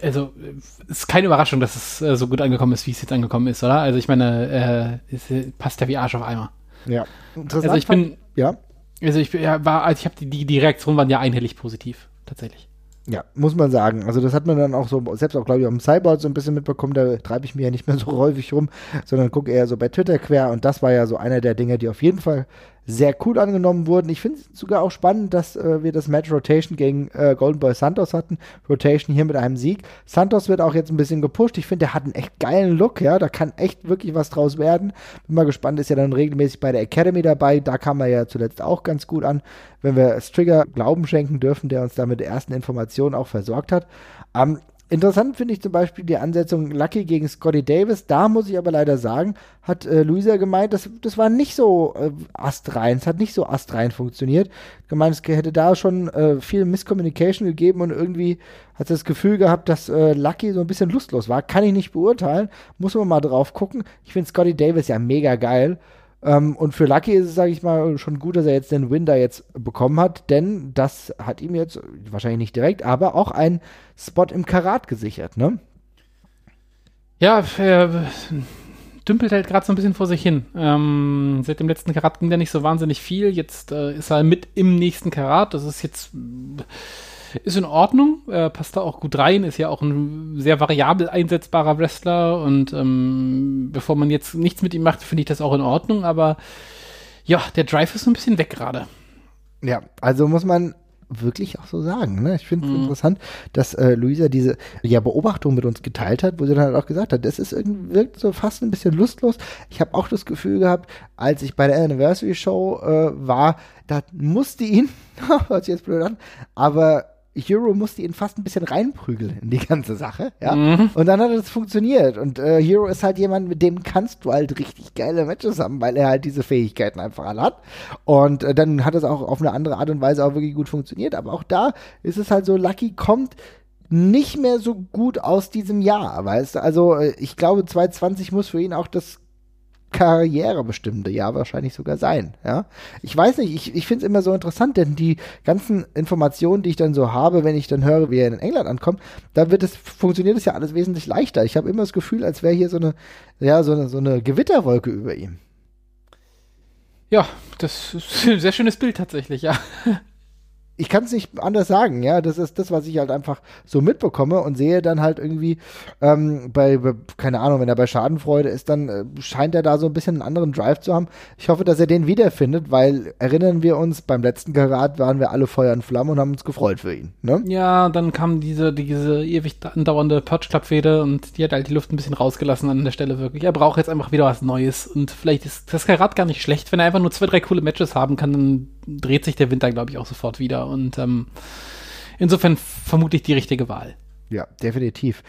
also es ist keine Überraschung, dass es äh, so gut angekommen ist, wie es jetzt angekommen ist, oder? Also ich meine, äh, es passt ja wie Arsch auf Eimer. Ja. Interessant. Also ich bin, ja. Also ich ja, war, also ich habe die, die, die Reaktionen waren ja einhellig positiv, tatsächlich. Ja, muss man sagen. Also das hat man dann auch so, selbst auch glaube ich am Cyborg so ein bisschen mitbekommen, da treibe ich mir ja nicht mehr so häufig rum, sondern gucke eher so bei Twitter quer und das war ja so einer der Dinge, die auf jeden Fall sehr cool angenommen wurden. Ich finde es sogar auch spannend, dass äh, wir das Match Rotation gegen äh, Golden Boy Santos hatten. Rotation hier mit einem Sieg. Santos wird auch jetzt ein bisschen gepusht. Ich finde, der hat einen echt geilen Look, ja. Da kann echt wirklich was draus werden. Bin mal gespannt, ist ja dann regelmäßig bei der Academy dabei. Da kam er ja zuletzt auch ganz gut an, wenn wir Strigger Glauben schenken dürfen, der uns da mit ersten Information auch versorgt hat. Ähm, Interessant finde ich zum Beispiel die Ansetzung Lucky gegen Scotty Davis. Da muss ich aber leider sagen, hat äh, Luisa gemeint, das, das war nicht so äh, astrein. Es hat nicht so astrein funktioniert. Gemeint, es hätte da schon äh, viel Misscommunication gegeben und irgendwie hat sie das Gefühl gehabt, dass äh, Lucky so ein bisschen lustlos war. Kann ich nicht beurteilen. Muss man mal drauf gucken. Ich finde Scotty Davis ja mega geil. Ähm, und für Lucky ist es, sage ich mal, schon gut, dass er jetzt den Win da jetzt bekommen hat, denn das hat ihm jetzt wahrscheinlich nicht direkt, aber auch einen Spot im Karat gesichert, ne? Ja, er dümpelt halt gerade so ein bisschen vor sich hin. Ähm, seit dem letzten Karat ging da nicht so wahnsinnig viel. Jetzt äh, ist er mit im nächsten Karat. Das ist jetzt ist in Ordnung, äh, passt da auch gut rein, ist ja auch ein sehr variabel einsetzbarer Wrestler und ähm, bevor man jetzt nichts mit ihm macht, finde ich das auch in Ordnung, aber ja, der Drive ist so ein bisschen weg gerade. Ja, also muss man wirklich auch so sagen. Ne? Ich finde es mhm. interessant, dass äh, Luisa diese ja, Beobachtung mit uns geteilt hat, wo sie dann halt auch gesagt hat, das ist irgendwie wirkt so fast ein bisschen lustlos. Ich habe auch das Gefühl gehabt, als ich bei der Anniversary Show äh, war, da musste ihn, hört sich jetzt blöd an, aber Hero musste ihn fast ein bisschen reinprügeln in die ganze Sache, ja. Mhm. Und dann hat es funktioniert. Und äh, Hero ist halt jemand, mit dem kannst du halt richtig geile Matches haben, weil er halt diese Fähigkeiten einfach alle hat. Und äh, dann hat es auch auf eine andere Art und Weise auch wirklich gut funktioniert. Aber auch da ist es halt so, Lucky kommt nicht mehr so gut aus diesem Jahr, weißt du? Also äh, ich glaube, 2020 muss für ihn auch das karrierebestimmende Jahr wahrscheinlich sogar sein. Ja, ich weiß nicht, ich, ich finde es immer so interessant, denn die ganzen Informationen, die ich dann so habe, wenn ich dann höre, wie er in England ankommt, da wird es funktioniert es ja alles wesentlich leichter. Ich habe immer das Gefühl, als wäre hier so eine ja so eine so eine Gewitterwolke über ihm. Ja, das ist ein sehr schönes Bild tatsächlich, ja ich kann es nicht anders sagen, ja. Das ist das, was ich halt einfach so mitbekomme und sehe dann halt irgendwie ähm, bei, keine Ahnung, wenn er bei Schadenfreude ist, dann äh, scheint er da so ein bisschen einen anderen Drive zu haben. Ich hoffe, dass er den wiederfindet, weil erinnern wir uns, beim letzten Karat waren wir alle Feuer und Flamme und haben uns gefreut für ihn. Ne? Ja, dann kam diese, diese ewig andauernde Purge Club und die hat halt die Luft ein bisschen rausgelassen an der Stelle wirklich. Er braucht jetzt einfach wieder was Neues und vielleicht ist das Karat gar nicht schlecht, wenn er einfach nur zwei, drei coole Matches haben kann, dann dreht sich der Winter, glaube ich, auch sofort wieder. Und ähm, insofern vermute ich die richtige Wahl. Ja, definitiv.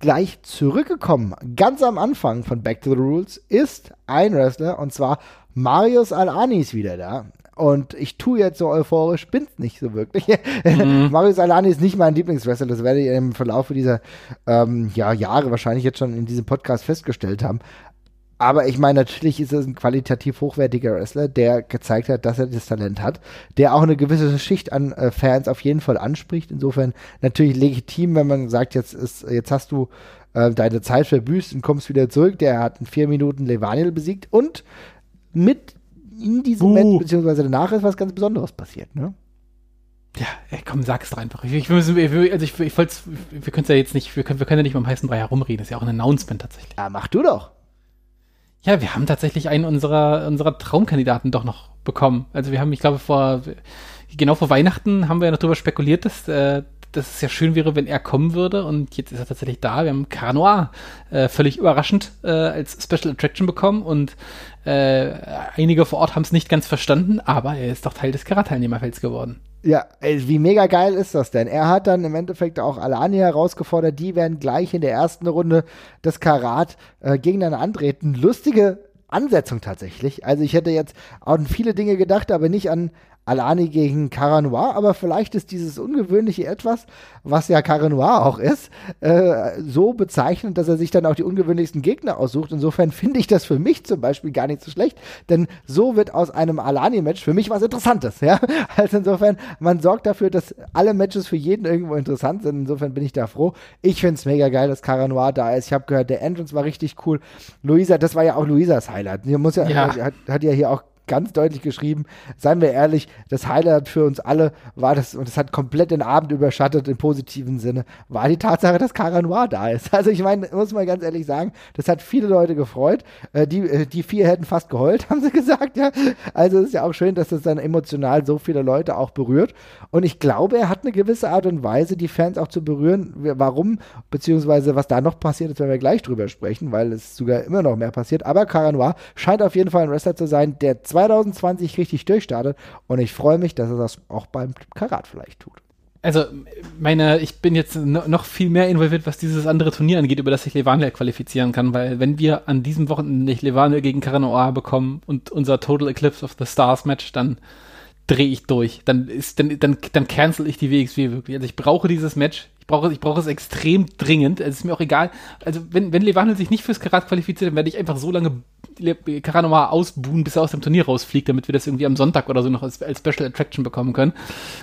Gleich zurückgekommen, ganz am Anfang von Back to the Rules, ist ein Wrestler und zwar Marius Alani ist wieder da. Und ich tue jetzt so euphorisch, bin's nicht so wirklich. Mhm. Marius Alani ist nicht mein Lieblingswrestler, das werdet ihr im Verlauf dieser ähm, ja, Jahre wahrscheinlich jetzt schon in diesem Podcast festgestellt haben. Aber ich meine, natürlich ist es ein qualitativ hochwertiger Wrestler, der gezeigt hat, dass er das Talent hat, der auch eine gewisse Schicht an äh, Fans auf jeden Fall anspricht. Insofern natürlich legitim, wenn man sagt, jetzt ist, jetzt hast du äh, deine Zeit verbüßt und kommst wieder zurück. Der hat in vier Minuten Levaniel besiegt und mit in diesem uh. Match, beziehungsweise danach ist was ganz Besonderes passiert, ne? Ja, ey, komm, sag's doch einfach. Ich, ich, also ich, ich wir können ja jetzt nicht, wir können, wir können ja nicht beim heißen Brei herumreden. Das ist ja auch ein Announcement tatsächlich. Ja, mach du doch. Ja, wir haben tatsächlich einen unserer, unserer Traumkandidaten doch noch bekommen. Also wir haben, ich glaube, vor genau vor Weihnachten haben wir ja noch darüber spekuliert, dass, äh, dass es ja schön wäre, wenn er kommen würde. Und jetzt ist er tatsächlich da. Wir haben Caranoir äh, völlig überraschend äh, als Special Attraction bekommen. Und äh, einige vor Ort haben es nicht ganz verstanden, aber er ist doch Teil des Karat-Teilnehmerfelds geworden. Ja, wie mega geil ist das denn? Er hat dann im Endeffekt auch Alani herausgefordert, die werden gleich in der ersten Runde des Karat äh, gegeneinander antreten. Lustige Ansetzung tatsächlich. Also ich hätte jetzt an viele Dinge gedacht, aber nicht an Alani gegen Caranoir, aber vielleicht ist dieses ungewöhnliche etwas, was ja Caranoir auch ist, äh, so bezeichnend, dass er sich dann auch die ungewöhnlichsten Gegner aussucht. Insofern finde ich das für mich zum Beispiel gar nicht so schlecht, denn so wird aus einem Alani-Match für mich was Interessantes. Ja? Also insofern, man sorgt dafür, dass alle Matches für jeden irgendwo interessant sind. Insofern bin ich da froh. Ich finde es mega geil, dass Caranoir da ist. Ich habe gehört, der Entrance war richtig cool. Luisa, das war ja auch Luisas Highlight. Die muss ja, ja. Hat, hat ja hier auch ganz deutlich geschrieben, seien wir ehrlich, das Highlight für uns alle war das, und es hat komplett den Abend überschattet im positiven Sinne, war die Tatsache, dass Cara Noir da ist. Also ich meine, muss man ganz ehrlich sagen, das hat viele Leute gefreut. Äh, die, äh, die vier hätten fast geheult, haben sie gesagt, ja. Also es ist ja auch schön, dass das dann emotional so viele Leute auch berührt. Und ich glaube, er hat eine gewisse Art und Weise, die Fans auch zu berühren. Warum, beziehungsweise was da noch passiert ist, werden wir gleich drüber sprechen, weil es sogar immer noch mehr passiert. Aber Cara Noir scheint auf jeden Fall ein Wrestler zu sein, der zwei 2020 richtig durchstartet. Und ich freue mich, dass er das auch beim Karat vielleicht tut. Also, meine, ich bin jetzt noch viel mehr involviert, was dieses andere Turnier angeht, über das sich Levania qualifizieren kann, weil wenn wir an diesem Wochenende nicht Levania gegen Karanoa bekommen und unser Total Eclipse of the Stars Match, dann drehe ich durch. Dann ist, dann, dann, dann cancel ich die WXW wirklich. Also ich brauche dieses Match brauche, ich brauche es extrem dringend. Es ist mir auch egal. Also, wenn, wenn Levandel sich nicht fürs Karat qualifiziert, dann werde ich einfach so lange Karat nochmal ausbuhen, bis er aus dem Turnier rausfliegt, damit wir das irgendwie am Sonntag oder so noch als, als Special Attraction bekommen können.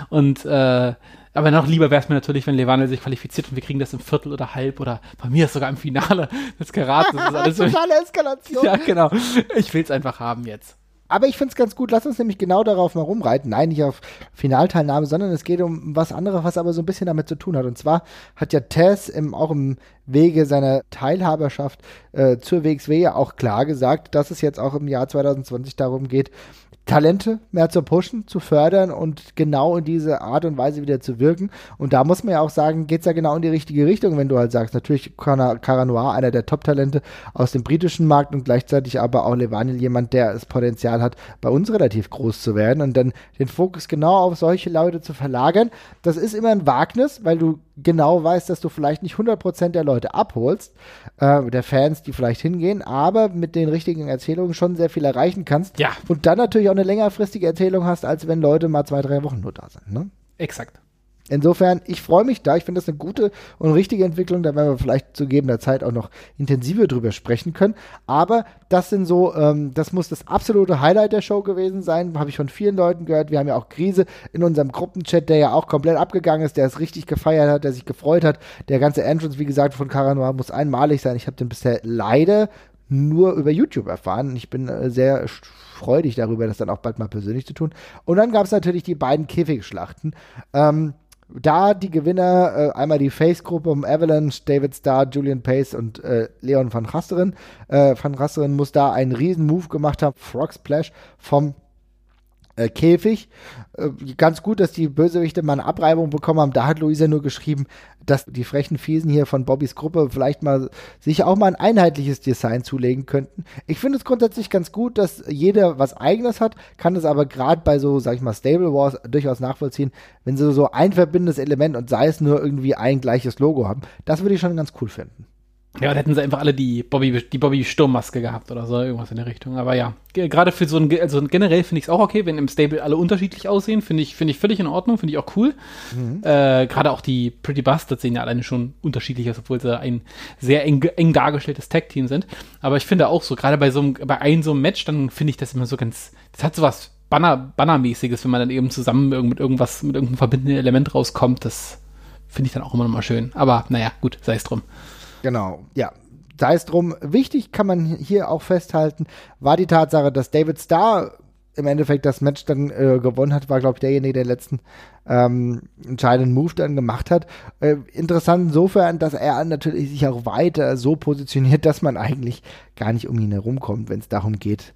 Und, äh, aber noch lieber wäre es mir natürlich, wenn Levandel sich qualifiziert und wir kriegen das im Viertel oder Halb oder bei mir ist sogar im Finale des Karat. Das ist alles Totale Eskalation. Ja, genau. Ich will es einfach haben jetzt. Aber ich finde es ganz gut, lass uns nämlich genau darauf mal rumreiten. Nein, nicht auf Finalteilnahme, sondern es geht um was anderes, was aber so ein bisschen damit zu tun hat. Und zwar hat ja Tess im, auch im Wege seiner Teilhaberschaft äh, zur WXW ja auch klar gesagt, dass es jetzt auch im Jahr 2020 darum geht, Talente mehr zu pushen, zu fördern und genau in diese Art und Weise wieder zu wirken. Und da muss man ja auch sagen, geht es ja genau in die richtige Richtung, wenn du halt sagst, natürlich Cara Noir, einer der Top-Talente aus dem britischen Markt und gleichzeitig aber auch Levanil, jemand, der das Potenzial hat, bei uns relativ groß zu werden und dann den Fokus genau auf solche Leute zu verlagern. Das ist immer ein Wagnis, weil du genau weißt, dass du vielleicht nicht 100% der Leute abholst, äh, der Fans, die vielleicht hingehen, aber mit den richtigen Erzählungen schon sehr viel erreichen kannst. Ja. Und dann natürlich auch eine längerfristige Erzählung hast, als wenn Leute mal zwei, drei Wochen nur da sind. Ne? Exakt. Insofern, ich freue mich da. Ich finde das eine gute und richtige Entwicklung. Da werden wir vielleicht zu gegebener Zeit auch noch intensiver drüber sprechen können. Aber das sind so, ähm, das muss das absolute Highlight der Show gewesen sein. Habe ich von vielen Leuten gehört. Wir haben ja auch Krise in unserem Gruppenchat, der ja auch komplett abgegangen ist, der es richtig gefeiert hat, der sich gefreut hat. Der ganze Entrance, wie gesagt, von Caranoir muss einmalig sein. Ich habe den bisher leider nur über YouTube erfahren. Ich bin äh, sehr freudig darüber, das dann auch bald mal persönlich zu tun. Und dann gab es natürlich die beiden Käfigschlachten. Ähm, da die Gewinner, äh, einmal die Face-Gruppe um Avalanche, David Starr, Julian Pace und äh, Leon van Rasteren. Äh, van Rasteren muss da einen riesen Move gemacht haben, Frog Splash vom äh, Käfig. Äh, ganz gut, dass die Bösewichte mal eine Abreibung bekommen haben. Da hat Luisa nur geschrieben, dass die frechen Fiesen hier von Bobbys Gruppe vielleicht mal sich auch mal ein einheitliches Design zulegen könnten. Ich finde es grundsätzlich ganz gut, dass jeder was eigenes hat, kann es aber gerade bei so, sag ich mal, Stable Wars durchaus nachvollziehen, wenn sie so ein verbindendes Element und sei es nur irgendwie ein gleiches Logo haben. Das würde ich schon ganz cool finden. Ja, da hätten sie einfach alle die Bobby, die Bobby Sturmmaske gehabt oder so, irgendwas in der Richtung. Aber ja, gerade für so ein, also generell finde ich es auch okay, wenn im Stable alle unterschiedlich aussehen, finde ich, finde ich völlig in Ordnung, finde ich auch cool. Mhm. Äh, gerade auch die Pretty Bastards sehen ja alleine schon unterschiedlich aus, obwohl sie ein sehr eng, eng dargestelltes Tag-Team sind. Aber ich finde auch so, gerade bei so einem, bei einem so einem Match, dann finde ich das immer so ganz, das hat so was Banner, Bannermäßiges, wenn man dann eben zusammen mit irgendwas, mit irgendeinem verbindenden Element rauskommt, das finde ich dann auch immer noch mal schön. Aber naja, gut, sei es drum. Genau, ja. Sei es drum, wichtig kann man hier auch festhalten, war die Tatsache, dass David Starr im Endeffekt das Match dann äh, gewonnen hat, war, glaube ich, derjenige, der den letzten ähm, entscheidenden Move dann gemacht hat. Äh, interessant insofern, dass er natürlich sich auch weiter so positioniert, dass man eigentlich gar nicht um ihn herumkommt, wenn es darum geht,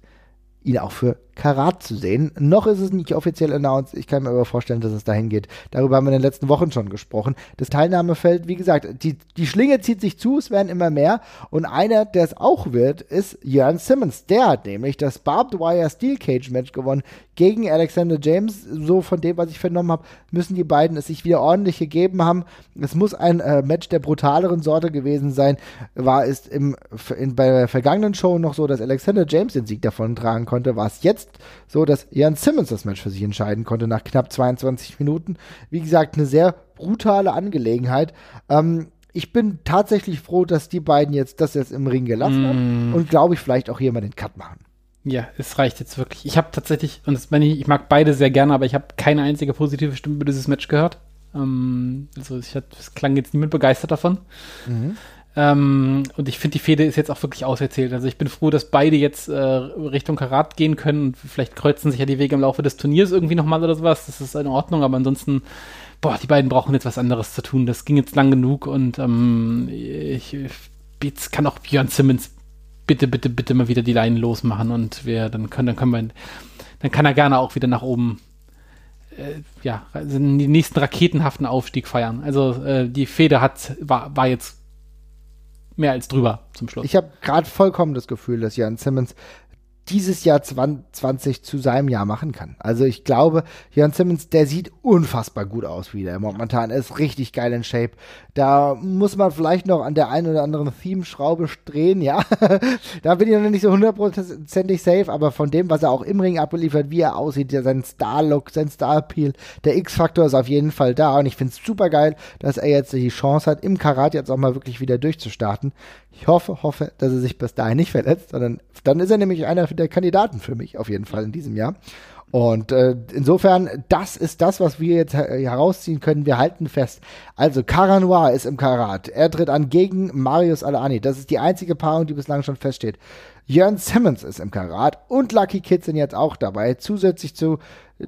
ihn auch für Karat zu sehen. Noch ist es nicht offiziell announced. Ich kann mir aber vorstellen, dass es dahin geht. Darüber haben wir in den letzten Wochen schon gesprochen. Das Teilnahmefeld, wie gesagt, die, die Schlinge zieht sich zu, es werden immer mehr. Und einer, der es auch wird, ist Jörn Simmons. Der hat nämlich das Barbed Wire Steel Cage Match gewonnen gegen Alexander James. So von dem, was ich vernommen habe, müssen die beiden es sich wieder ordentlich gegeben haben. Es muss ein äh, Match der brutaleren Sorte gewesen sein. War es im, in, bei der vergangenen Show noch so, dass Alexander James den Sieg davon tragen konnte. War es jetzt jetzt so, dass Jan Simmons das Match für sich entscheiden konnte nach knapp 22 Minuten. Wie gesagt, eine sehr brutale Angelegenheit. Ähm, ich bin tatsächlich froh, dass die beiden jetzt das jetzt im Ring gelassen mm. haben und glaube ich vielleicht auch hier mal den Cut machen. Ja, es reicht jetzt wirklich. Ich habe tatsächlich, und das meine ich, ich mag beide sehr gerne, aber ich habe keine einzige positive Stimme über dieses Match gehört. Ähm, also ich es klang jetzt niemand begeistert davon. Mhm. Ähm, und ich finde, die Fehde ist jetzt auch wirklich auserzählt. Also ich bin froh, dass beide jetzt äh, Richtung Karat gehen können und vielleicht kreuzen sich ja die Wege im Laufe des Turniers irgendwie nochmal oder sowas. Das ist in Ordnung, aber ansonsten, boah, die beiden brauchen jetzt was anderes zu tun. Das ging jetzt lang genug und ähm, ich, jetzt kann auch Björn Simmons bitte, bitte, bitte mal wieder die Leinen losmachen und wir, dann können, dann können wir, dann kann er gerne auch wieder nach oben äh, ja, also den nächsten raketenhaften Aufstieg feiern. Also äh, die Feder hat, war, war jetzt mehr als drüber zum Schluss. Ich habe gerade vollkommen das Gefühl, dass Jan Simmons dieses Jahr 2020 zu seinem Jahr machen kann. Also ich glaube, Jan Simmons, der sieht unfassbar gut aus wieder momentan. Ist richtig geil in Shape. Da muss man vielleicht noch an der einen oder anderen Theme-Schraube drehen, ja. da bin ich noch nicht so hundertprozentig safe, aber von dem, was er auch im Ring abliefert, wie er aussieht, ja, sein Star-Look, sein Star-Appeal, der X-Faktor ist auf jeden Fall da und ich finde es super geil, dass er jetzt die Chance hat, im Karat jetzt auch mal wirklich wieder durchzustarten. Ich hoffe, hoffe, dass er sich bis dahin nicht verletzt, sondern dann ist er nämlich einer der Kandidaten für mich auf jeden Fall in diesem Jahr. Und äh, insofern, das ist das, was wir jetzt herausziehen können. Wir halten fest. Also, Caranoir ist im Karat. Er tritt an gegen Marius Alani. Das ist die einzige Paarung, die bislang schon feststeht. Jörn Simmons ist im Karat und Lucky Kids sind jetzt auch dabei. Zusätzlich zu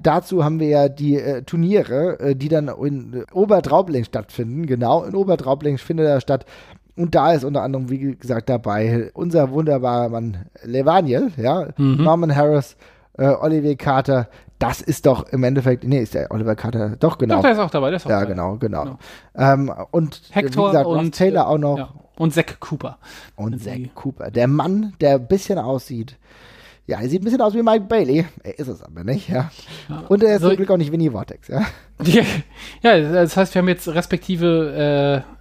dazu haben wir ja die äh, Turniere, äh, die dann in äh, Obertraubling stattfinden. Genau, in Obertraubling findet er statt. Und da ist unter anderem, wie gesagt, dabei unser wunderbarer Mann Levaniel, ja, mhm. Norman Harris, äh, Olivier Carter, das ist doch im Endeffekt, nee, ist der Oliver Carter, doch genau. Doch, der ist auch dabei, der ist auch ja, dabei. genau, genau. genau. Ähm, und Hector gesagt, und Taylor auch noch. Ja. Und Zack Cooper. Und Zack Cooper. Der Mann, der ein bisschen aussieht. Ja, er sieht ein bisschen aus wie Mike Bailey. Er ist es aber nicht, ja. ja und er ist so, zum Glück auch nicht Winnie Vortex, ja. ja, das heißt, wir haben jetzt respektive äh,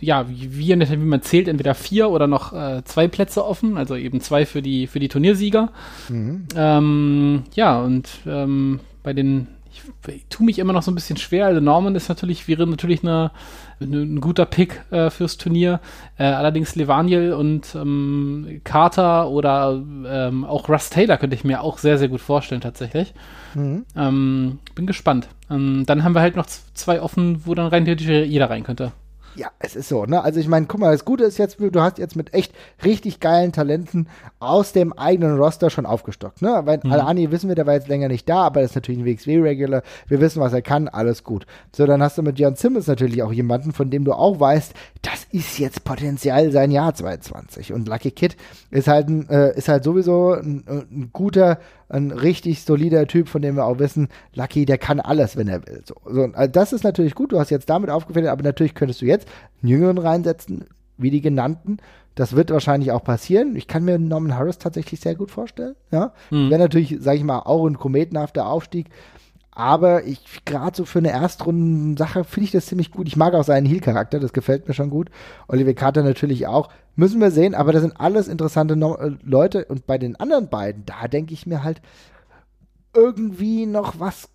ja, wie, wie man zählt, entweder vier oder noch äh, zwei Plätze offen, also eben zwei für die, für die Turniersieger. Mhm. Ähm, ja, und ähm, bei den, ich, ich tue mich immer noch so ein bisschen schwer. Also Norman ist natürlich, wäre natürlich eine, eine ein guter Pick äh, fürs Turnier. Äh, allerdings Levaniel und ähm, Carter oder ähm, auch Russ Taylor könnte ich mir auch sehr, sehr gut vorstellen, tatsächlich. Mhm. Ähm, bin gespannt. Ähm, dann haben wir halt noch zwei offen, wo dann rein theoretisch jeder rein könnte. Ja, es ist so, ne? Also ich meine, guck mal, das Gute ist jetzt, du hast jetzt mit echt richtig geilen Talenten aus dem eigenen Roster schon aufgestockt, ne? Weil mhm. Alani wissen wir, der war jetzt länger nicht da, aber er ist natürlich ein WXW-Regular. Wir wissen, was er kann, alles gut. So, dann hast du mit Jan Simmons natürlich auch jemanden, von dem du auch weißt, das ist jetzt potenziell sein Jahr 22. Und Lucky Kid ist halt, ein, äh, ist halt sowieso ein, ein guter ein richtig solider Typ, von dem wir auch wissen, Lucky, der kann alles, wenn er will. So, so also das ist natürlich gut, du hast jetzt damit aufgefällt, aber natürlich könntest du jetzt einen Jüngeren reinsetzen, wie die genannten. Das wird wahrscheinlich auch passieren. Ich kann mir Norman Harris tatsächlich sehr gut vorstellen. Ja, mhm. wäre natürlich, sage ich mal, auch ein kometenhafter Aufstieg. Aber ich, gerade so für eine Erstrunden-Sache finde ich das ziemlich gut. Ich mag auch seinen Heal-Charakter, das gefällt mir schon gut. Oliver Carter natürlich auch. Müssen wir sehen, aber das sind alles interessante no äh, Leute. Und bei den anderen beiden, da denke ich mir halt irgendwie noch was.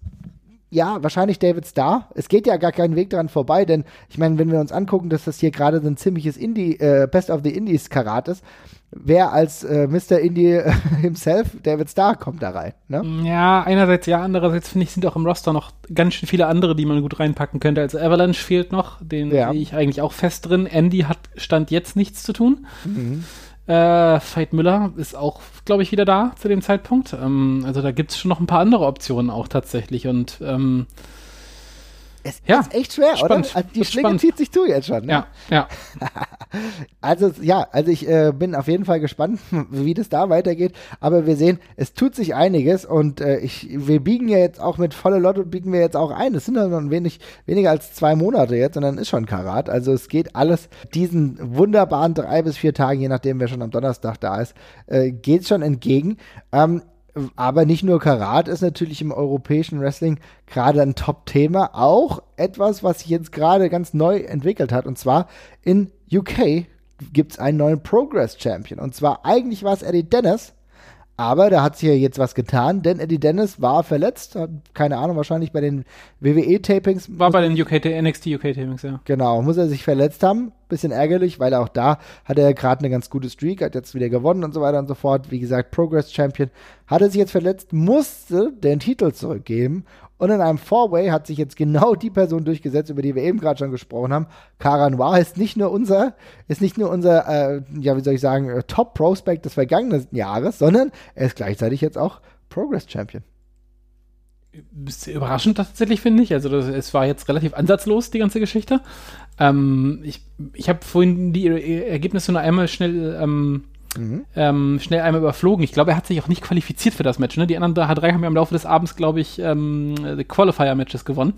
Ja, wahrscheinlich David Starr. Es geht ja gar keinen Weg daran vorbei, denn ich meine, wenn wir uns angucken, dass das hier gerade so ein ziemliches Indie, äh, Best of the Indies Karat ist, wer als äh, Mr. Indie äh, himself, David Starr, kommt da rein. Ne? Ja, einerseits ja, andererseits finde ich, sind auch im Roster noch ganz schön viele andere, die man gut reinpacken könnte. Also Avalanche fehlt noch, den ja. sehe ich eigentlich auch fest drin. Andy hat Stand jetzt nichts zu tun. Mhm. Äh, Veit Müller ist auch, glaube ich, wieder da zu dem Zeitpunkt. Ähm, also da gibt es schon noch ein paar andere Optionen auch tatsächlich. Und ähm, es ja, ist echt schwer, spannend. oder? Also die Schlinge spannend. zieht sich zu jetzt schon. Ne? Ja, ja. also ja, also ich äh, bin auf jeden Fall gespannt, wie das da weitergeht. Aber wir sehen, es tut sich einiges und äh, ich, wir biegen ja jetzt auch mit voller Lotto biegen wir jetzt auch ein. Es sind ja noch ein wenig weniger als zwei Monate jetzt und dann ist schon Karat. Also es geht alles diesen wunderbaren drei bis vier Tagen, je nachdem wer schon am Donnerstag da ist, äh, geht schon entgegen. Ähm, aber nicht nur Karat ist natürlich im europäischen Wrestling gerade ein Top-Thema, auch etwas, was sich jetzt gerade ganz neu entwickelt hat. Und zwar in UK gibt es einen neuen Progress Champion. Und zwar eigentlich war es Eddie Dennis, aber da hat sich ja jetzt was getan, denn Eddie Dennis war verletzt, hat, keine Ahnung, wahrscheinlich bei den WWE-Tapings. War bei den UK, NXT UK-Tapings, ja. Genau, muss er sich verletzt haben. Bisschen ärgerlich, weil auch da hat er gerade eine ganz gute Streak, hat jetzt wieder gewonnen und so weiter und so fort. Wie gesagt, Progress Champion. Hat er sich jetzt verletzt, musste den Titel zurückgeben und in einem Four-Way hat sich jetzt genau die Person durchgesetzt, über die wir eben gerade schon gesprochen haben. Cara Noir ist nicht nur unser, ist nicht nur unser, äh, ja, wie soll ich sagen, äh, Top-Prospect des vergangenen Jahres, sondern er ist gleichzeitig jetzt auch Progress-Champion. Überraschend tatsächlich, finde ich. Also, das, es war jetzt relativ ansatzlos, die ganze Geschichte. Ähm, ich ich habe vorhin die Ergebnisse nur einmal schnell ähm, Mhm. Ähm, schnell einmal überflogen. Ich glaube, er hat sich auch nicht qualifiziert für das Match. Ne? Die anderen H3 haben ja im Laufe des Abends, glaube ich, ähm, Qualifier-Matches gewonnen.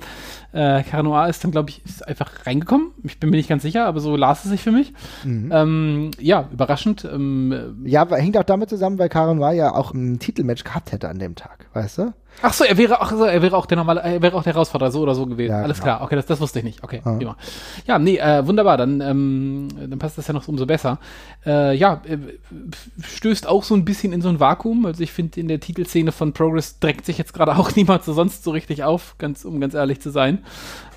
Äh, Caranoir ist dann, glaube ich, ist einfach reingekommen. Ich bin mir nicht ganz sicher, aber so las es sich für mich. Mhm. Ähm, ja, überraschend. Ähm, ja, hängt auch damit zusammen, weil Caranoir ja auch ein Titelmatch gehabt hätte an dem Tag, weißt du? Ach so, er wäre auch, er wäre auch der normale, er wäre auch der Herausforderer, so oder so gewesen. Ja, Alles genau. klar, okay, das, das wusste ich nicht. Okay, ja. prima. Ja, nee, äh, wunderbar, dann, ähm, dann passt das ja noch umso besser. Äh, ja, äh, stößt auch so ein bisschen in so ein Vakuum. Also ich finde, in der Titelszene von Progress drängt sich jetzt gerade auch niemand so sonst so richtig auf, ganz, um ganz ehrlich zu sein.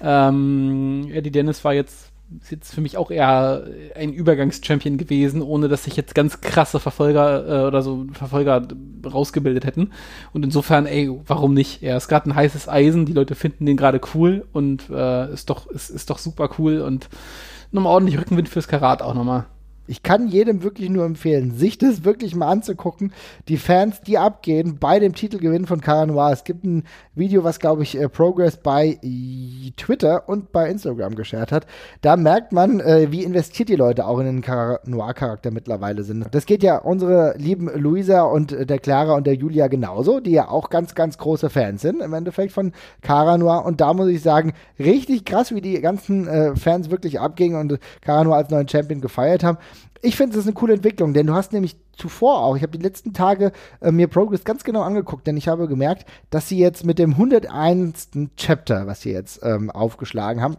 Ähm, Eddie Dennis war jetzt ist jetzt für mich auch eher ein Übergangschampion gewesen, ohne dass sich jetzt ganz krasse Verfolger äh, oder so Verfolger rausgebildet hätten. Und insofern, ey, warum nicht? Er ist gerade ein heißes Eisen, die Leute finden den gerade cool und äh, ist doch, ist, ist doch super cool und nochmal ordentlich Rückenwind fürs Karat auch nochmal. Ich kann jedem wirklich nur empfehlen, sich das wirklich mal anzugucken. Die Fans, die abgehen bei dem Titelgewinn von Caranoir. Es gibt ein Video, was, glaube ich, äh, Progress bei Twitter und bei Instagram geshared hat. Da merkt man, äh, wie investiert die Leute auch in den Caranoir-Charakter mittlerweile sind. Das geht ja unsere lieben Luisa und äh, der Clara und der Julia genauso, die ja auch ganz, ganz große Fans sind im Endeffekt von Caranoir. Und da muss ich sagen, richtig krass, wie die ganzen äh, Fans wirklich abgingen und Caranoir als neuen Champion gefeiert haben ich finde, es ist eine coole Entwicklung, denn du hast nämlich zuvor auch, ich habe die letzten Tage äh, mir Progress ganz genau angeguckt, denn ich habe gemerkt, dass sie jetzt mit dem 101. Chapter, was sie jetzt ähm, aufgeschlagen haben,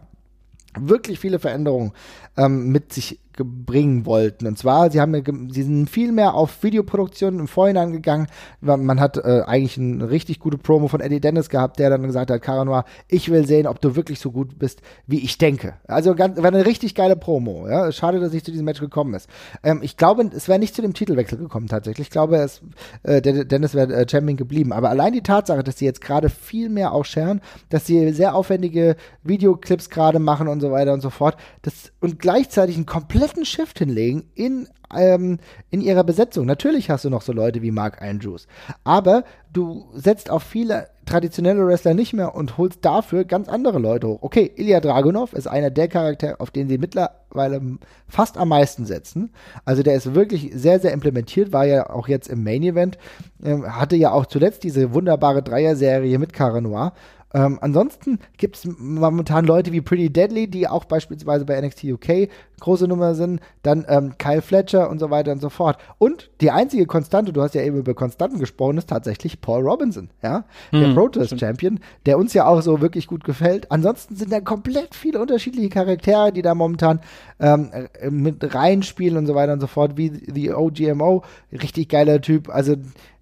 wirklich viele Veränderungen ähm, mit sich bringen wollten. Und zwar, sie haben, sie sind viel mehr auf Videoproduktion im Vorhinein gegangen. Man hat äh, eigentlich eine richtig gute Promo von Eddie Dennis gehabt, der dann gesagt hat, Cara Noir, ich will sehen, ob du wirklich so gut bist, wie ich denke. Also ganz, war eine richtig geile Promo. Ja? Schade, dass ich zu diesem Match gekommen ist. Ähm, ich glaube, es wäre nicht zu dem Titelwechsel gekommen tatsächlich. Ich glaube, es, äh, Dennis wäre äh, Champion geblieben. Aber allein die Tatsache, dass sie jetzt gerade viel mehr auch scheren, dass sie sehr aufwendige Videoclips gerade machen und so weiter und so fort, das, und gleichzeitig ein komplett kompletten Shift hinlegen in, ähm, in ihrer Besetzung. Natürlich hast du noch so Leute wie Mark Andrews, aber du setzt auf viele traditionelle Wrestler nicht mehr und holst dafür ganz andere Leute hoch. Okay, Ilya Dragunov ist einer der Charaktere, auf den sie mittlerweile fast am meisten setzen. Also der ist wirklich sehr, sehr implementiert, war ja auch jetzt im Main Event, äh, hatte ja auch zuletzt diese wunderbare Dreier-Serie mit Cara Noir ähm, ansonsten gibt es momentan Leute wie Pretty Deadly, die auch beispielsweise bei NXT UK große Nummer sind, dann ähm, Kyle Fletcher und so weiter und so fort. Und die einzige Konstante, du hast ja eben über Konstanten gesprochen, ist tatsächlich Paul Robinson, ja, der hm, Protest Champion, der uns ja auch so wirklich gut gefällt. Ansonsten sind da komplett viele unterschiedliche Charaktere, die da momentan ähm, äh, mit reinspielen und so weiter und so fort, wie The OGMO, richtig geiler Typ, also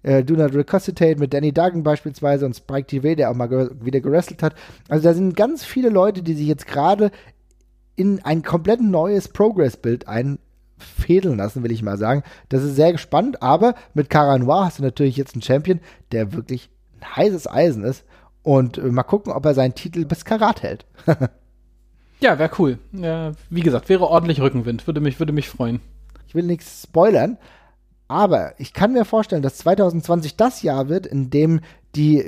äh, Do Not Resuscitate mit Danny Duggan beispielsweise und Spike TV, der auch mal ge wieder gewrestelt hat. Also da sind ganz viele Leute, die sich jetzt gerade in ein komplett neues Progress-Bild einfädeln lassen, will ich mal sagen. Das ist sehr gespannt, aber mit Cara Noir hast du natürlich jetzt einen Champion, der wirklich ein heißes Eisen ist. Und äh, mal gucken, ob er seinen Titel bis Karat hält. ja, wäre cool. Ja, wie gesagt, wäre ordentlich Rückenwind. Würde mich, würde mich freuen. Ich will nichts spoilern, aber ich kann mir vorstellen, dass 2020 das Jahr wird, in dem die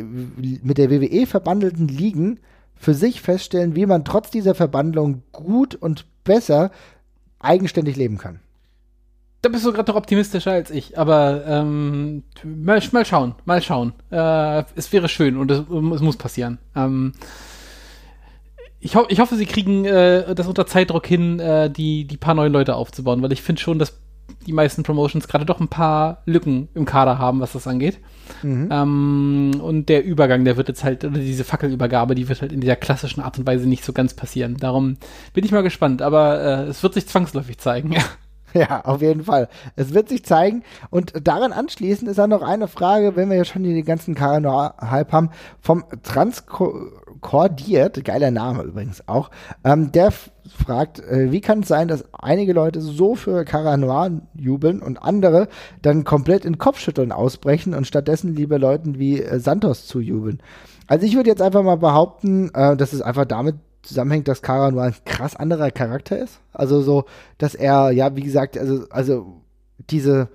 mit der WWE verbandelten Ligen für sich feststellen, wie man trotz dieser Verbandlung gut und besser eigenständig leben kann. Da bist du gerade noch optimistischer als ich, aber ähm, mal, mal, schauen, mal schauen. Äh, es wäre schön und es, es muss passieren. Ähm, ich, ho ich, hoffe, sie kriegen äh, das unter Zeitdruck hin, äh, die, die paar neuen Leute aufzubauen, weil ich finde schon, dass die meisten Promotions gerade doch ein paar Lücken im Kader haben, was das angeht. Mhm. Ähm, und der Übergang, der wird jetzt halt, oder diese Fackelübergabe, die wird halt in dieser klassischen Art und Weise nicht so ganz passieren. Darum bin ich mal gespannt, aber äh, es wird sich zwangsläufig zeigen. Ja, auf jeden Fall. Es wird sich zeigen. Und daran anschließend ist dann noch eine Frage, wenn wir ja schon die ganzen Karano-Hype haben, vom Transkordiert, geiler Name übrigens auch, ähm, der fragt, äh, wie kann es sein, dass einige Leute so für Caranoir jubeln und andere dann komplett in Kopfschütteln ausbrechen und stattdessen lieber Leuten wie äh, Santos zujubeln. Also ich würde jetzt einfach mal behaupten, äh, dass es einfach damit zusammenhängt, dass Kara nur ein krass anderer Charakter ist. Also so, dass er, ja, wie gesagt, also, also diese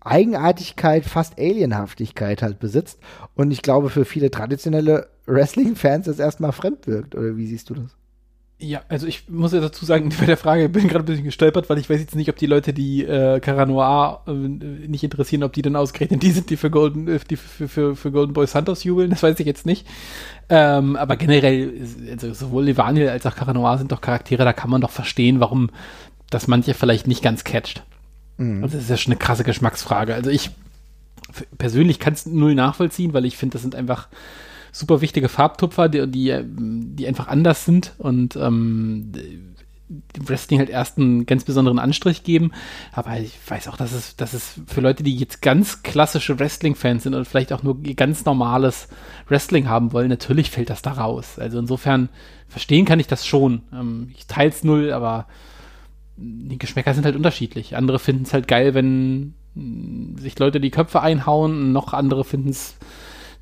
Eigenartigkeit, fast Alienhaftigkeit halt besitzt. Und ich glaube, für viele traditionelle Wrestling-Fans das erstmal fremd wirkt. Oder wie siehst du das? Ja, also ich muss ja dazu sagen, bei der Frage bin gerade ein bisschen gestolpert, weil ich weiß jetzt nicht, ob die Leute, die äh, Cara Noir äh, nicht interessieren, ob die dann ausgerechnet die sind, die für Golden, äh, die für, für, für Golden Boy Santos jubeln, das weiß ich jetzt nicht. Ähm, aber generell, also sowohl Levaniel als auch Cara Noir sind doch Charaktere, da kann man doch verstehen, warum das manche vielleicht nicht ganz catcht. Mhm. Also das ist ja schon eine krasse Geschmacksfrage. Also ich persönlich kann es null nachvollziehen, weil ich finde, das sind einfach super wichtige Farbtupfer, die, die, die einfach anders sind und ähm, Wrestling halt erst einen ganz besonderen Anstrich geben. Aber ich weiß auch, dass es, dass es für Leute, die jetzt ganz klassische Wrestling-Fans sind und vielleicht auch nur ganz normales Wrestling haben wollen, natürlich fällt das da raus. Also insofern verstehen kann ich das schon. Ähm, ich teile es null, aber die Geschmäcker sind halt unterschiedlich. Andere finden es halt geil, wenn sich Leute die Köpfe einhauen, noch andere finden es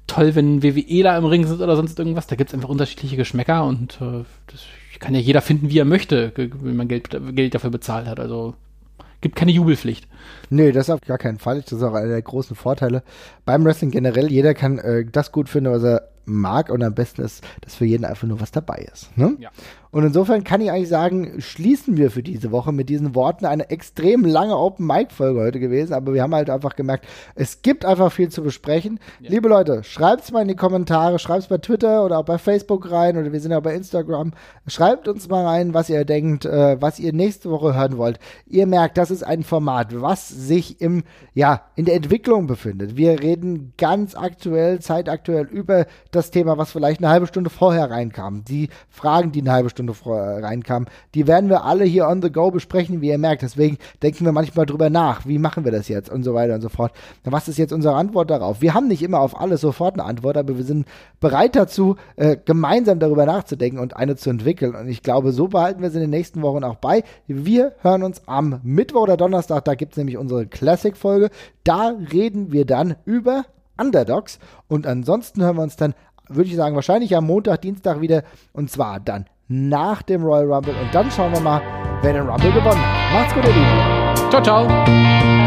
toll, wenn WWEler im Ring sind oder sonst irgendwas. Da gibt es einfach unterschiedliche Geschmäcker und äh, das kann ja jeder finden, wie er möchte, wenn man Geld, Geld dafür bezahlt hat. Also gibt keine Jubelpflicht. Nee, das auf gar keinen Fall. Das ist auch einer der großen Vorteile beim Wrestling generell. Jeder kann äh, das gut finden, was er mag und am besten ist, dass für jeden einfach nur was dabei ist. Ne? Ja. Und insofern kann ich eigentlich sagen, schließen wir für diese Woche mit diesen Worten eine extrem lange Open Mic Folge heute gewesen, aber wir haben halt einfach gemerkt, es gibt einfach viel zu besprechen. Ja. Liebe Leute, schreibt es mal in die Kommentare, schreibt es bei Twitter oder auch bei Facebook rein oder wir sind ja bei Instagram. Schreibt uns mal rein, was ihr denkt, äh, was ihr nächste Woche hören wollt. Ihr merkt, das ist ein Format, was sich im ja, in der Entwicklung befindet. Wir reden ganz aktuell, zeitaktuell über das Thema, was vielleicht eine halbe Stunde vorher reinkam. Die Fragen, die eine halbe Stunde Stunde äh, reinkam, die werden wir alle hier on the go besprechen, wie ihr merkt. Deswegen denken wir manchmal drüber nach, wie machen wir das jetzt und so weiter und so fort. Was ist jetzt unsere Antwort darauf? Wir haben nicht immer auf alles sofort eine Antwort, aber wir sind bereit dazu, äh, gemeinsam darüber nachzudenken und eine zu entwickeln. Und ich glaube, so behalten wir es in den nächsten Wochen auch bei. Wir hören uns am Mittwoch oder Donnerstag, da gibt es nämlich unsere Classic-Folge. Da reden wir dann über Underdogs. Und ansonsten hören wir uns dann, würde ich sagen, wahrscheinlich am Montag, Dienstag wieder. Und zwar dann nach dem Royal Rumble. Und dann schauen wir mal, wer den Rumble gewonnen hat. Macht's gut, ihr Lieben. Ciao, ciao.